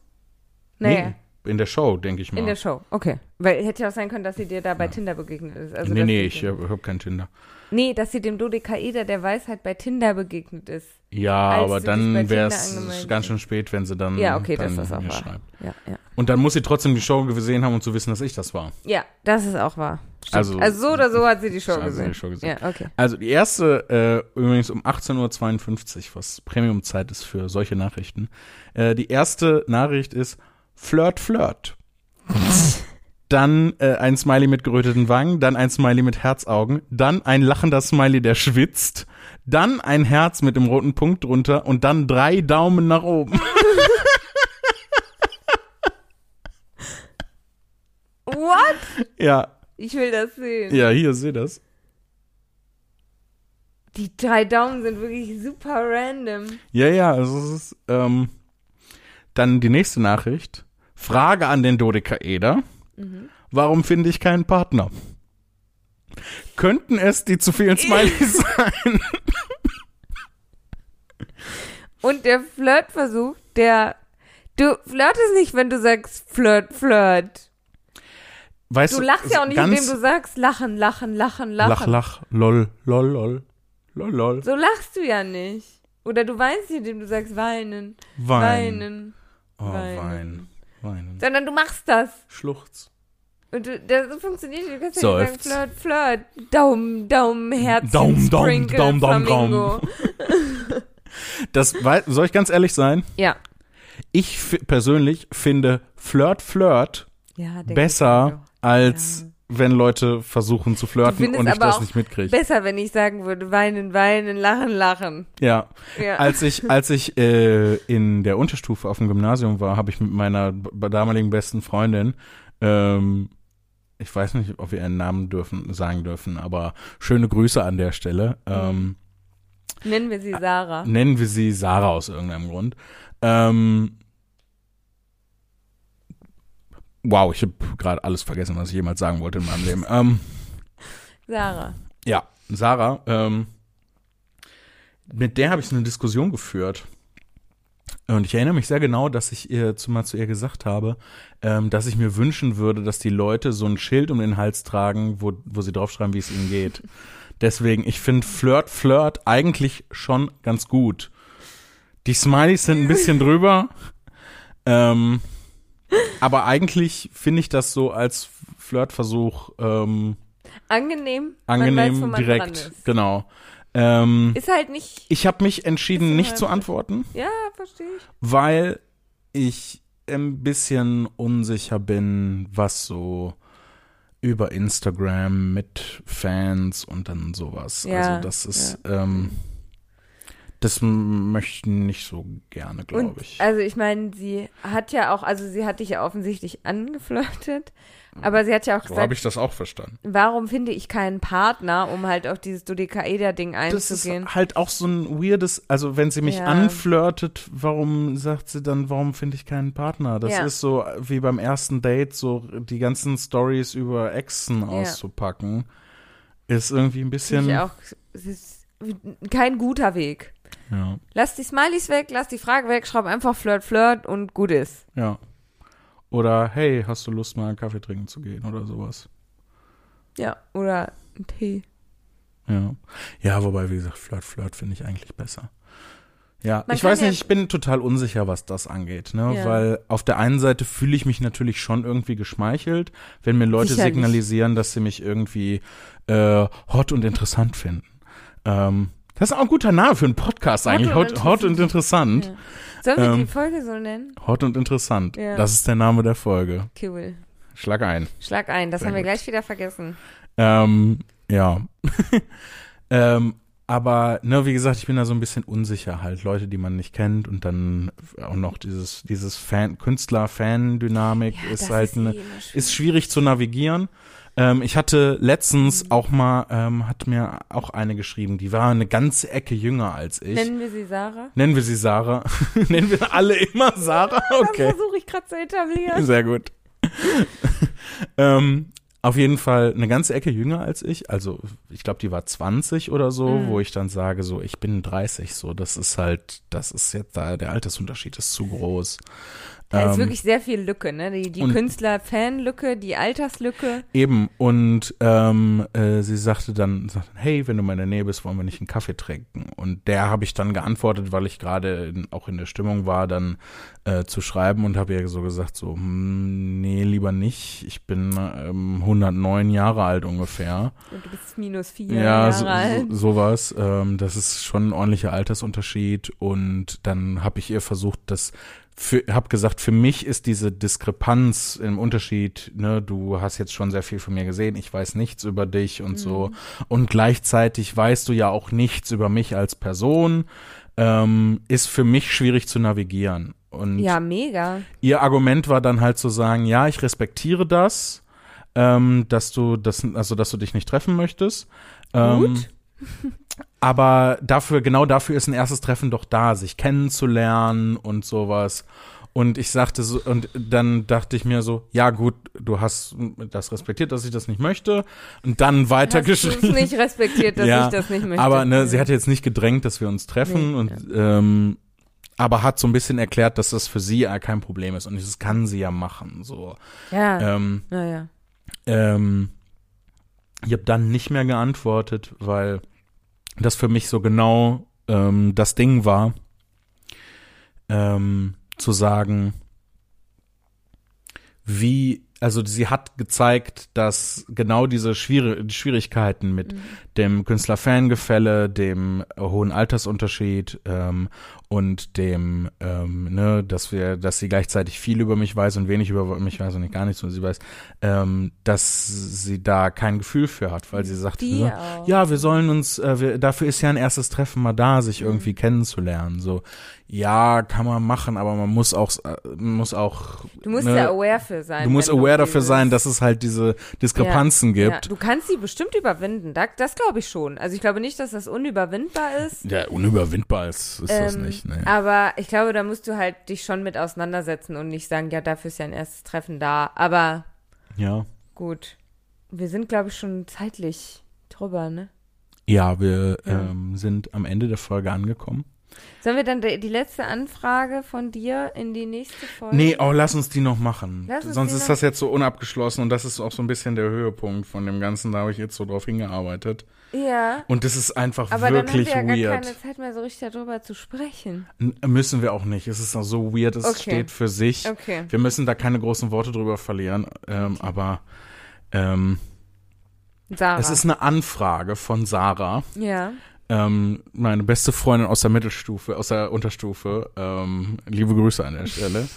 Naja, Nee, in der Show, denke ich mal. in der Show. Okay. Weil hätte ja auch sein können, dass sie dir da bei Tinder begegnet ist. Also, nee, nee, ich habe hab kein Tinder. Nee, dass sie dem Dodekaeder der Weisheit bei Tinder begegnet ist. Ja, aber dann wäre es ganz schön spät, wenn sie dann, Ja, okay, dann das ist auch wahr. schreibt. Ja, ja. Und dann muss sie trotzdem die Show gesehen haben, um zu wissen, dass ich das war. Ja, das ist auch wahr. Also- Also, so oder so hat sie die Show gesehen. die Show gesehen. Ja, okay. Also die erste, äh, übrigens um 18.52 Uhr, was Premium-Zeit ist für solche Nachrichten. Äh, die erste Nachricht ist Flirt, Flirt. dann äh, ein Smiley mit geröteten Wangen, dann ein Smiley mit Herzaugen, dann ein lachender Smiley, der schwitzt, dann ein Herz mit dem roten Punkt drunter und dann drei Daumen nach oben. What? ja, Ich will das sehen. ja, hier, seh das. Die drei Daumen sind wirklich super random. Ja, ja, also es ist, ähm, dann die nächste Nachricht. Frage an den Dodekaeder. Warum finde ich keinen Partner? Könnten es die zu vielen Smileys (laughs) sein? Und der Flirtversuch, der. Du flirtest nicht, wenn du sagst Flirt, Flirt. Weißt Du lachst ja auch nicht, indem du sagst Lachen, Lachen, Lachen, Lach, Lachen. lach, lol, lol, lol, lol, lol. So lachst du ja nicht. Oder du weinst nicht, indem du sagst weinen, Wein. weinen, Oh, Weinen. Wein. Weinen. sondern du machst das. Schluchz. Und du, das funktioniert, du kannst ja nicht sagen, Flirt, Flirt, Daumen, Daumen, Herz, Daumen, Daumen, Daumen, Daumen, Flamingo. (laughs) Das soll ich ganz ehrlich sein? Ja. Ich persönlich finde Flirt, Flirt ja besser als Ja. Wenn Leute versuchen zu flirten und ich das nicht mitkriege. Besser, wenn ich sagen würde, weinen, weinen, lachen, lachen. Ja. Ja. Als ich, als ich äh, in der Unterstufe auf dem Gymnasium war, habe ich mit meiner damaligen besten Freundin, ähm, ich weiß nicht, ob wir ihren Namen dürfen, sagen dürfen, aber schöne Grüße an der Stelle. Ähm, Nennen wir sie Sarah. nennen wir sie Sarah aus irgendeinem Grund. Ähm, wow, ich habe gerade alles vergessen, was ich jemals sagen wollte in meinem Leben. (laughs) Ähm, Sarah. ja, Sarah, ähm, mit der habe ich so eine Diskussion geführt. Und ich erinnere mich sehr genau, dass ich ihr zu, mal zu ihr gesagt habe, ähm, dass ich mir wünschen würde, dass die Leute so ein Schild um den Hals tragen, wo, wo sie draufschreiben, wie es ihnen geht. Deswegen, ich finde Flirt, Flirt eigentlich schon ganz gut. Die Smileys sind ein bisschen drüber. (laughs) Ähm, aber eigentlich finde ich das so als Flirtversuch ähm, Angenehm. weiß, angenehm man dran direkt. ist. Genau. Ähm, Ist halt nicht. ich habe mich entschieden, nicht halt- zu antworten, Ja, verstehe ich. weil ich ein bisschen unsicher bin, was so über Instagram mit Fans und dann sowas. Ja, also das ist, ähm, das m- möchte ich nicht so gerne, glaube ich. also ich meine, sie hat ja auch, also sie hat dich ja offensichtlich angeflirtet, aber sie hat ja auch so gesagt, habe ich das auch verstanden. warum finde ich keinen Partner, um halt auf dieses Dodekaeder-Ding Das ist einzugehen. halt auch so ein weirdes, also wenn sie mich Ja. anflirtet, warum sagt sie dann, warum finde ich keinen Partner? Das Ja. ist so wie beim ersten Date, so die ganzen Stories über Exen auszupacken, ist irgendwie ein bisschen. Ich auch, es ist kein guter Weg. Ja, Lass die Smileys weg, lass die Frage weg, schreib einfach Flirt, Flirt und gut ist. ja. Oder hey, hast du Lust mal einen Kaffee trinken zu gehen oder sowas? Ja, oder ein Tee. Ja. Ja, wobei, wie gesagt, Flirt, Flirt finde ich eigentlich besser. Ja, Man ich weiß nicht, ich bin total unsicher, was das angeht, ne? Ja. Weil auf der einen Seite fühle ich mich natürlich schon irgendwie geschmeichelt, wenn mir Leute Sicherlich. signalisieren, dass sie mich irgendwie äh, hot und interessant finden. Ähm, das ist auch ein guter Name für einen Podcast Hot eigentlich. und Hot, hot und interessant. Ja. Sollen wir Ähm, die Folge so nennen? Hot und interessant. Ja. Das ist der Name der Folge. Cool. Schlag ein. Schlag ein, das Sehr haben wir gut. gleich wieder vergessen. Ähm, ja. (laughs) ähm, aber, ne, wie gesagt, ich bin da so ein bisschen unsicher halt. Leute, die man nicht kennt und dann auch noch dieses, dieses Fan, Künstler-Fan-Dynamik ist halt eine, eh schwierig. ist schwierig zu navigieren. Ähm, ich hatte letztens auch mal, ähm, hat mir auch eine geschrieben, die war eine ganze Ecke jünger als ich. Nennen wir sie Sarah? Nennen wir sie Sarah. (laughs) Nennen wir alle immer Sarah? (laughs) Okay. Das versuche ich gerade zu etablieren. Sehr gut. (laughs) ähm, auf jeden Fall eine ganze Ecke jünger als ich. Also ich glaube, die war 20 oder so, Mhm. wo ich dann sage, so, ich bin 30, so, das ist halt, das ist jetzt da, der Altersunterschied ist zu groß. Da ist Ähm, wirklich sehr viel Lücke, ne? Die, die Künstler-Fan-Lücke, die Alterslücke. Eben, und ähm, äh, sie sagte dann, sagte, hey, wenn du mal in der Nähe bist, wollen wir nicht einen Kaffee trinken. Und der habe ich dann geantwortet, weil ich gerade auch in der Stimmung war, dann äh, zu schreiben und habe ihr so gesagt, so, hm, nee, lieber nicht. Ich bin ähm, 109 Jahre alt ungefähr. Und du bist minus vier Ja, Jahre so, alt. so, sowas. Ähm, das ist schon ein ordentlicher Altersunterschied. Und dann habe ich ihr versucht, das für, hab gesagt, für mich ist diese Diskrepanz im Unterschied, ne, du hast jetzt schon sehr viel von mir gesehen, ich weiß nichts über dich und so. Und gleichzeitig weißt du ja auch nichts über mich als Person, ähm, ist für mich schwierig zu navigieren. Und Ja, mega. ihr Argument war dann halt zu sagen, ja, ich respektiere das, ähm, dass du das, also dass du dich nicht treffen möchtest. Ähm, Gut. (laughs) aber dafür, genau dafür ist ein erstes Treffen doch da, sich kennenzulernen und sowas. Und ich sagte so, und dann dachte ich mir so, ja gut, du hast das respektiert, dass ich das nicht möchte. Und dann Hast weitergeschrieben. nicht respektiert, dass (laughs) Ja, ich das nicht möchte. Aber ne, sie Ja. hat jetzt nicht gedrängt, dass wir uns treffen Nee, und ähm, aber hat so ein bisschen erklärt, dass das für sie ja kein Problem ist und das kann sie ja machen. So, Ja, ähm, naja. ähm, ich habe dann nicht mehr geantwortet, weil das für mich so genau ähm, das Ding war, ähm, zu sagen, wie also sie hat gezeigt, dass genau diese Schwier Schwierigkeiten mit Mhm. dem Künstler-Fan-Gefälle, dem hohen Altersunterschied ähm, und dem, ähm, ne, dass wir, dass sie gleichzeitig viel über mich weiß und wenig über mich weiß und ich gar nichts über sie weiß, ähm, dass sie da kein Gefühl für hat, weil sie sagt, Die so, ja, wir sollen uns, äh, wir, dafür ist ja ein erstes Treffen mal da, sich Mhm. irgendwie kennenzulernen. So, ja, kann man machen, aber man muss auch, äh, muss auch. Du musst ne, ja aware für sein. Du musst aware dafür dieses- sein, dass es halt diese Diskrepanzen Ja, gibt. du kannst sie bestimmt überwinden. Da, das glaube ich schon. Also ich glaube nicht, dass das unüberwindbar ist. Ja, unüberwindbar ist, ist das Ähm, nicht. Ne. Aber ich glaube, da musst du halt dich schon mit auseinandersetzen und nicht sagen, ja, dafür ist ja ein erstes Treffen da. Aber Ja. gut. Wir sind, glaube ich, schon zeitlich drüber, ne? Ja, wir Ja. Ähm, sind am Ende der Folge angekommen. Sollen wir dann die letzte Anfrage von dir in die nächste Folge? Nee, oh, lass uns die noch machen. Lass Sonst ist das jetzt so unabgeschlossen und das ist auch so ein bisschen der Höhepunkt von dem Ganzen. Da habe ich jetzt so drauf hingearbeitet. Ja. Und das ist einfach Aber wirklich dann haben wir ja weird. gar keine Zeit mehr, so richtig darüber zu sprechen. N müssen wir auch nicht. Es ist auch so weird, es Okay. steht für sich. Okay. Wir müssen da keine großen Worte drüber verlieren. Ähm, aber ähm, Sarah. es ist eine Anfrage von Sarah. ja. Ähm, meine beste Freundin aus der Mittelstufe, aus der Unterstufe, ähm, liebe Grüße an der Stelle.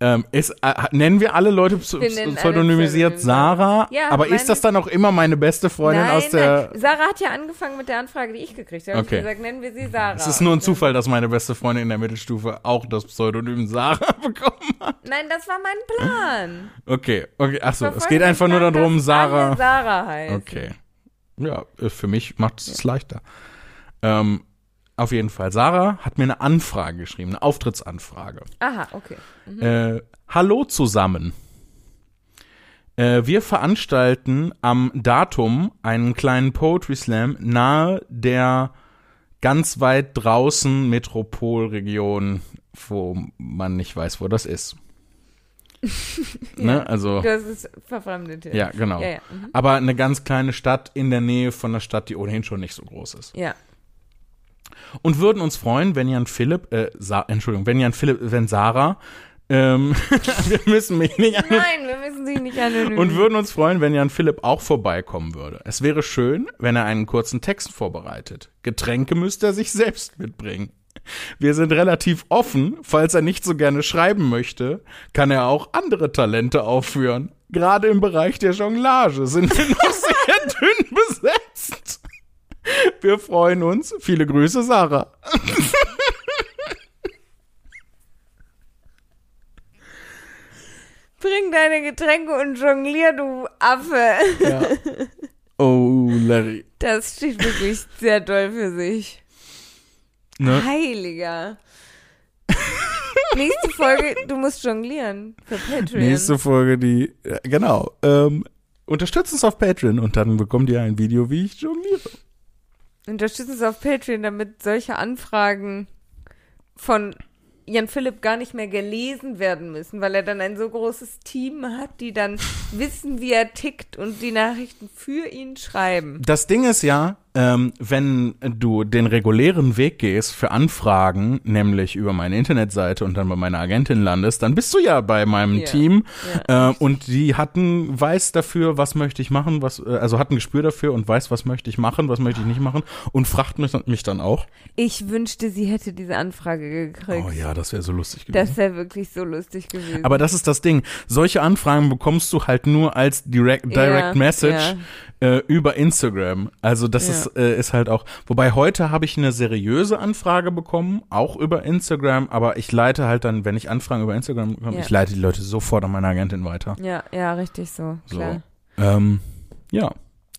Ähm, ist, äh, nennen wir alle Leute Wir pseudonymisiert Pseudonym Sarah, Ja, aber ist das dann auch immer meine beste Freundin nein, aus der. nein. Sarah hat ja angefangen mit der Anfrage, die ich gekriegt habe. Okay. Ich gesagt, nennen wir sie Sarah. Es ist nur ein Zufall, dass meine beste Freundin in der Mittelstufe auch das Pseudonym Sarah (laughs) bekommen hat. Nein, das war mein Plan. Okay, okay, achso, es geht einfach nur Plan, darum, dass Sarah. Sarah heißt. Okay. Ja, äh, für mich macht es leichter. Ähm, auf jeden Fall. Sarah hat mir eine Anfrage geschrieben, eine Auftrittsanfrage. Aha, okay. Mhm. Äh, hallo zusammen. Äh, wir veranstalten am Datum einen kleinen Poetry Slam nahe der ganz weit draußen Metropolregion, wo man nicht weiß, wo das ist. (laughs) ne? Also, Das ist verfremdet hier. ja, genau. Ja, ja. Mhm. Aber eine ganz kleine Stadt in der Nähe von einer Stadt, die ohnehin schon nicht so groß ist. Ja. Und würden uns freuen, wenn Jan Philipp, äh, Sa Entschuldigung, wenn Jan Philipp, wenn Sarah, ähm, (laughs) wir müssen mich nicht an Nein, wir müssen sie nicht anonym. und würden uns freuen, wenn Jan Philipp auch vorbeikommen würde. Es wäre schön, wenn er einen kurzen Text vorbereitet. Getränke müsste er sich selbst mitbringen. Wir sind relativ offen, falls er nicht so gerne schreiben möchte, kann er auch andere Talente aufführen. Gerade im Bereich der Jonglage sind wir noch (laughs) sehr dünn besetzt. Wir freuen uns. Viele Grüße, Sarah. Bring deine Getränke und jonglier, du Affe. Ja. Oh, Larry. Das steht wirklich sehr doll für sich. Ne? Heiliger. Nächste Folge, du musst jonglieren für Patreon. Nächste Folge, die, genau, ähm, unterstützt uns auf Patreon und dann bekommt ihr ein Video, wie ich jongliere. Unterstützen uns auf Patreon, damit solche Anfragen von Jan Philipp gar nicht mehr gelesen werden müssen, weil er dann ein so großes Team hat, die dann wissen, wie er tickt und die Nachrichten für ihn schreiben. Das Ding ist ja, ähm, wenn du den regulären Weg gehst für Anfragen, nämlich über meine Internetseite und dann bei meiner Agentin landest, dann bist du ja bei meinem Ja. Team Ja. äh, und die hatten, weiß dafür, was möchte ich machen, was, äh, also hatten Gespür dafür und weiß, was möchte ich machen, was möchte ich nicht machen und fragt mich, mich dann auch. Ich wünschte, sie hätte diese Anfrage gekriegt. Oh ja, das wäre so lustig gewesen. Das wäre wirklich so lustig gewesen. Aber das ist das Ding. Solche Anfragen bekommst du halt nur als Direct, Direct Ja, Message äh, über Instagram. Also das Ja. Ist, äh, ist halt auch. Wobei heute habe ich eine seriöse Anfrage bekommen, auch über Instagram, aber ich leite halt dann, wenn ich Anfragen über Instagram bekomme, Ja. ich leite die Leute sofort an meine Agentin weiter. ja, ja, richtig so, So. klar. Ähm, ja.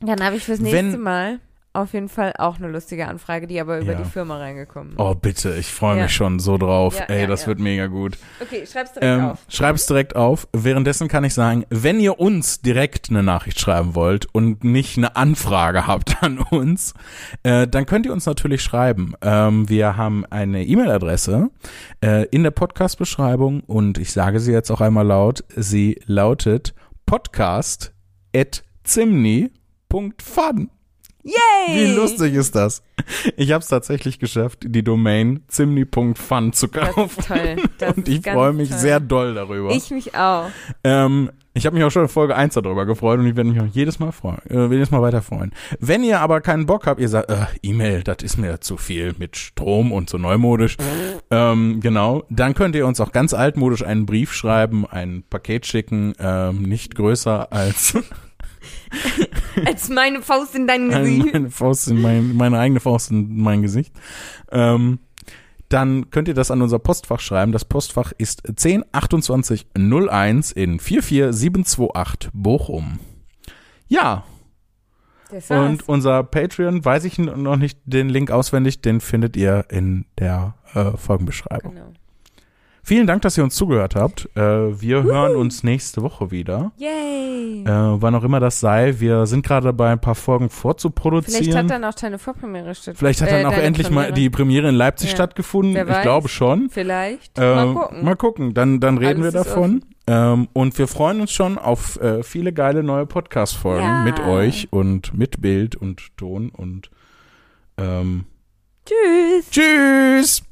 Dann habe ich fürs Wenn- nächste Mal auf jeden Fall auch eine lustige Anfrage, die aber über Ja. die Firma reingekommen ist. Oh, bitte, ich freue Ja. mich schon so drauf. Ja, Ey, das ja. wird mega gut. Okay, schreib's direkt Ähm, auf. schreib's direkt auf. Währenddessen kann ich sagen, wenn ihr uns direkt eine Nachricht schreiben wollt und nicht eine Anfrage habt an uns, äh, dann könnt ihr uns natürlich schreiben. Ähm, wir haben eine E-Mail-Adresse äh, in der Podcast-Beschreibung und ich sage sie jetzt auch einmal laut. Sie lautet podcast.zimni.fun. Yay! Wie lustig ist das? Ich habe es tatsächlich geschafft, die Domain zimni.fun zu Das kaufen. ist toll. Das (laughs) und ich freue mich toll. sehr doll darüber. Ich mich auch. Ähm, Ich habe mich auch schon in Folge 1 darüber gefreut und ich werde mich auch jedes Mal freuen, äh, jedes Mal weiter freuen. Wenn ihr aber keinen Bock habt, ihr sagt, äh, E-Mail, das ist mir zu viel mit Strom und so neumodisch, ähm, genau, dann könnt ihr uns auch ganz altmodisch einen Brief schreiben, ein Paket schicken, ähm, nicht größer als (laughs) Als meine Faust in dein (laughs) Ein- Gesicht. meine Faust in mein, meine eigene Faust in mein Gesicht. Ähm, dann könnt ihr das an unser Postfach schreiben. Das Postfach ist 102801 in 44728 Bochum. Ja, Das war's. und unser Patreon, weiß ich noch nicht den Link auswendig, den findet ihr in der äh, Folgenbeschreibung. Genau. Vielen Dank, dass ihr uns zugehört habt. Äh, wir hören uns nächste Woche wieder. Yay. Äh, wann auch immer das sei. Wir sind gerade dabei, ein paar Folgen vorzuproduzieren. Vielleicht hat dann auch deine Vorpremiere stattgefunden. Vielleicht hat dann auch deine endlich mal Premiere. die Premiere in Leipzig Ja. stattgefunden. Wer ich weiß. glaube schon. Vielleicht. Ähm, mal gucken. Mal gucken. Dann, dann reden Alles wir davon. Ähm, und wir freuen uns schon auf äh, viele geile neue Podcast-Folgen Ja. mit euch und mit Bild und Ton und ähm, Tschüss. Tschüss!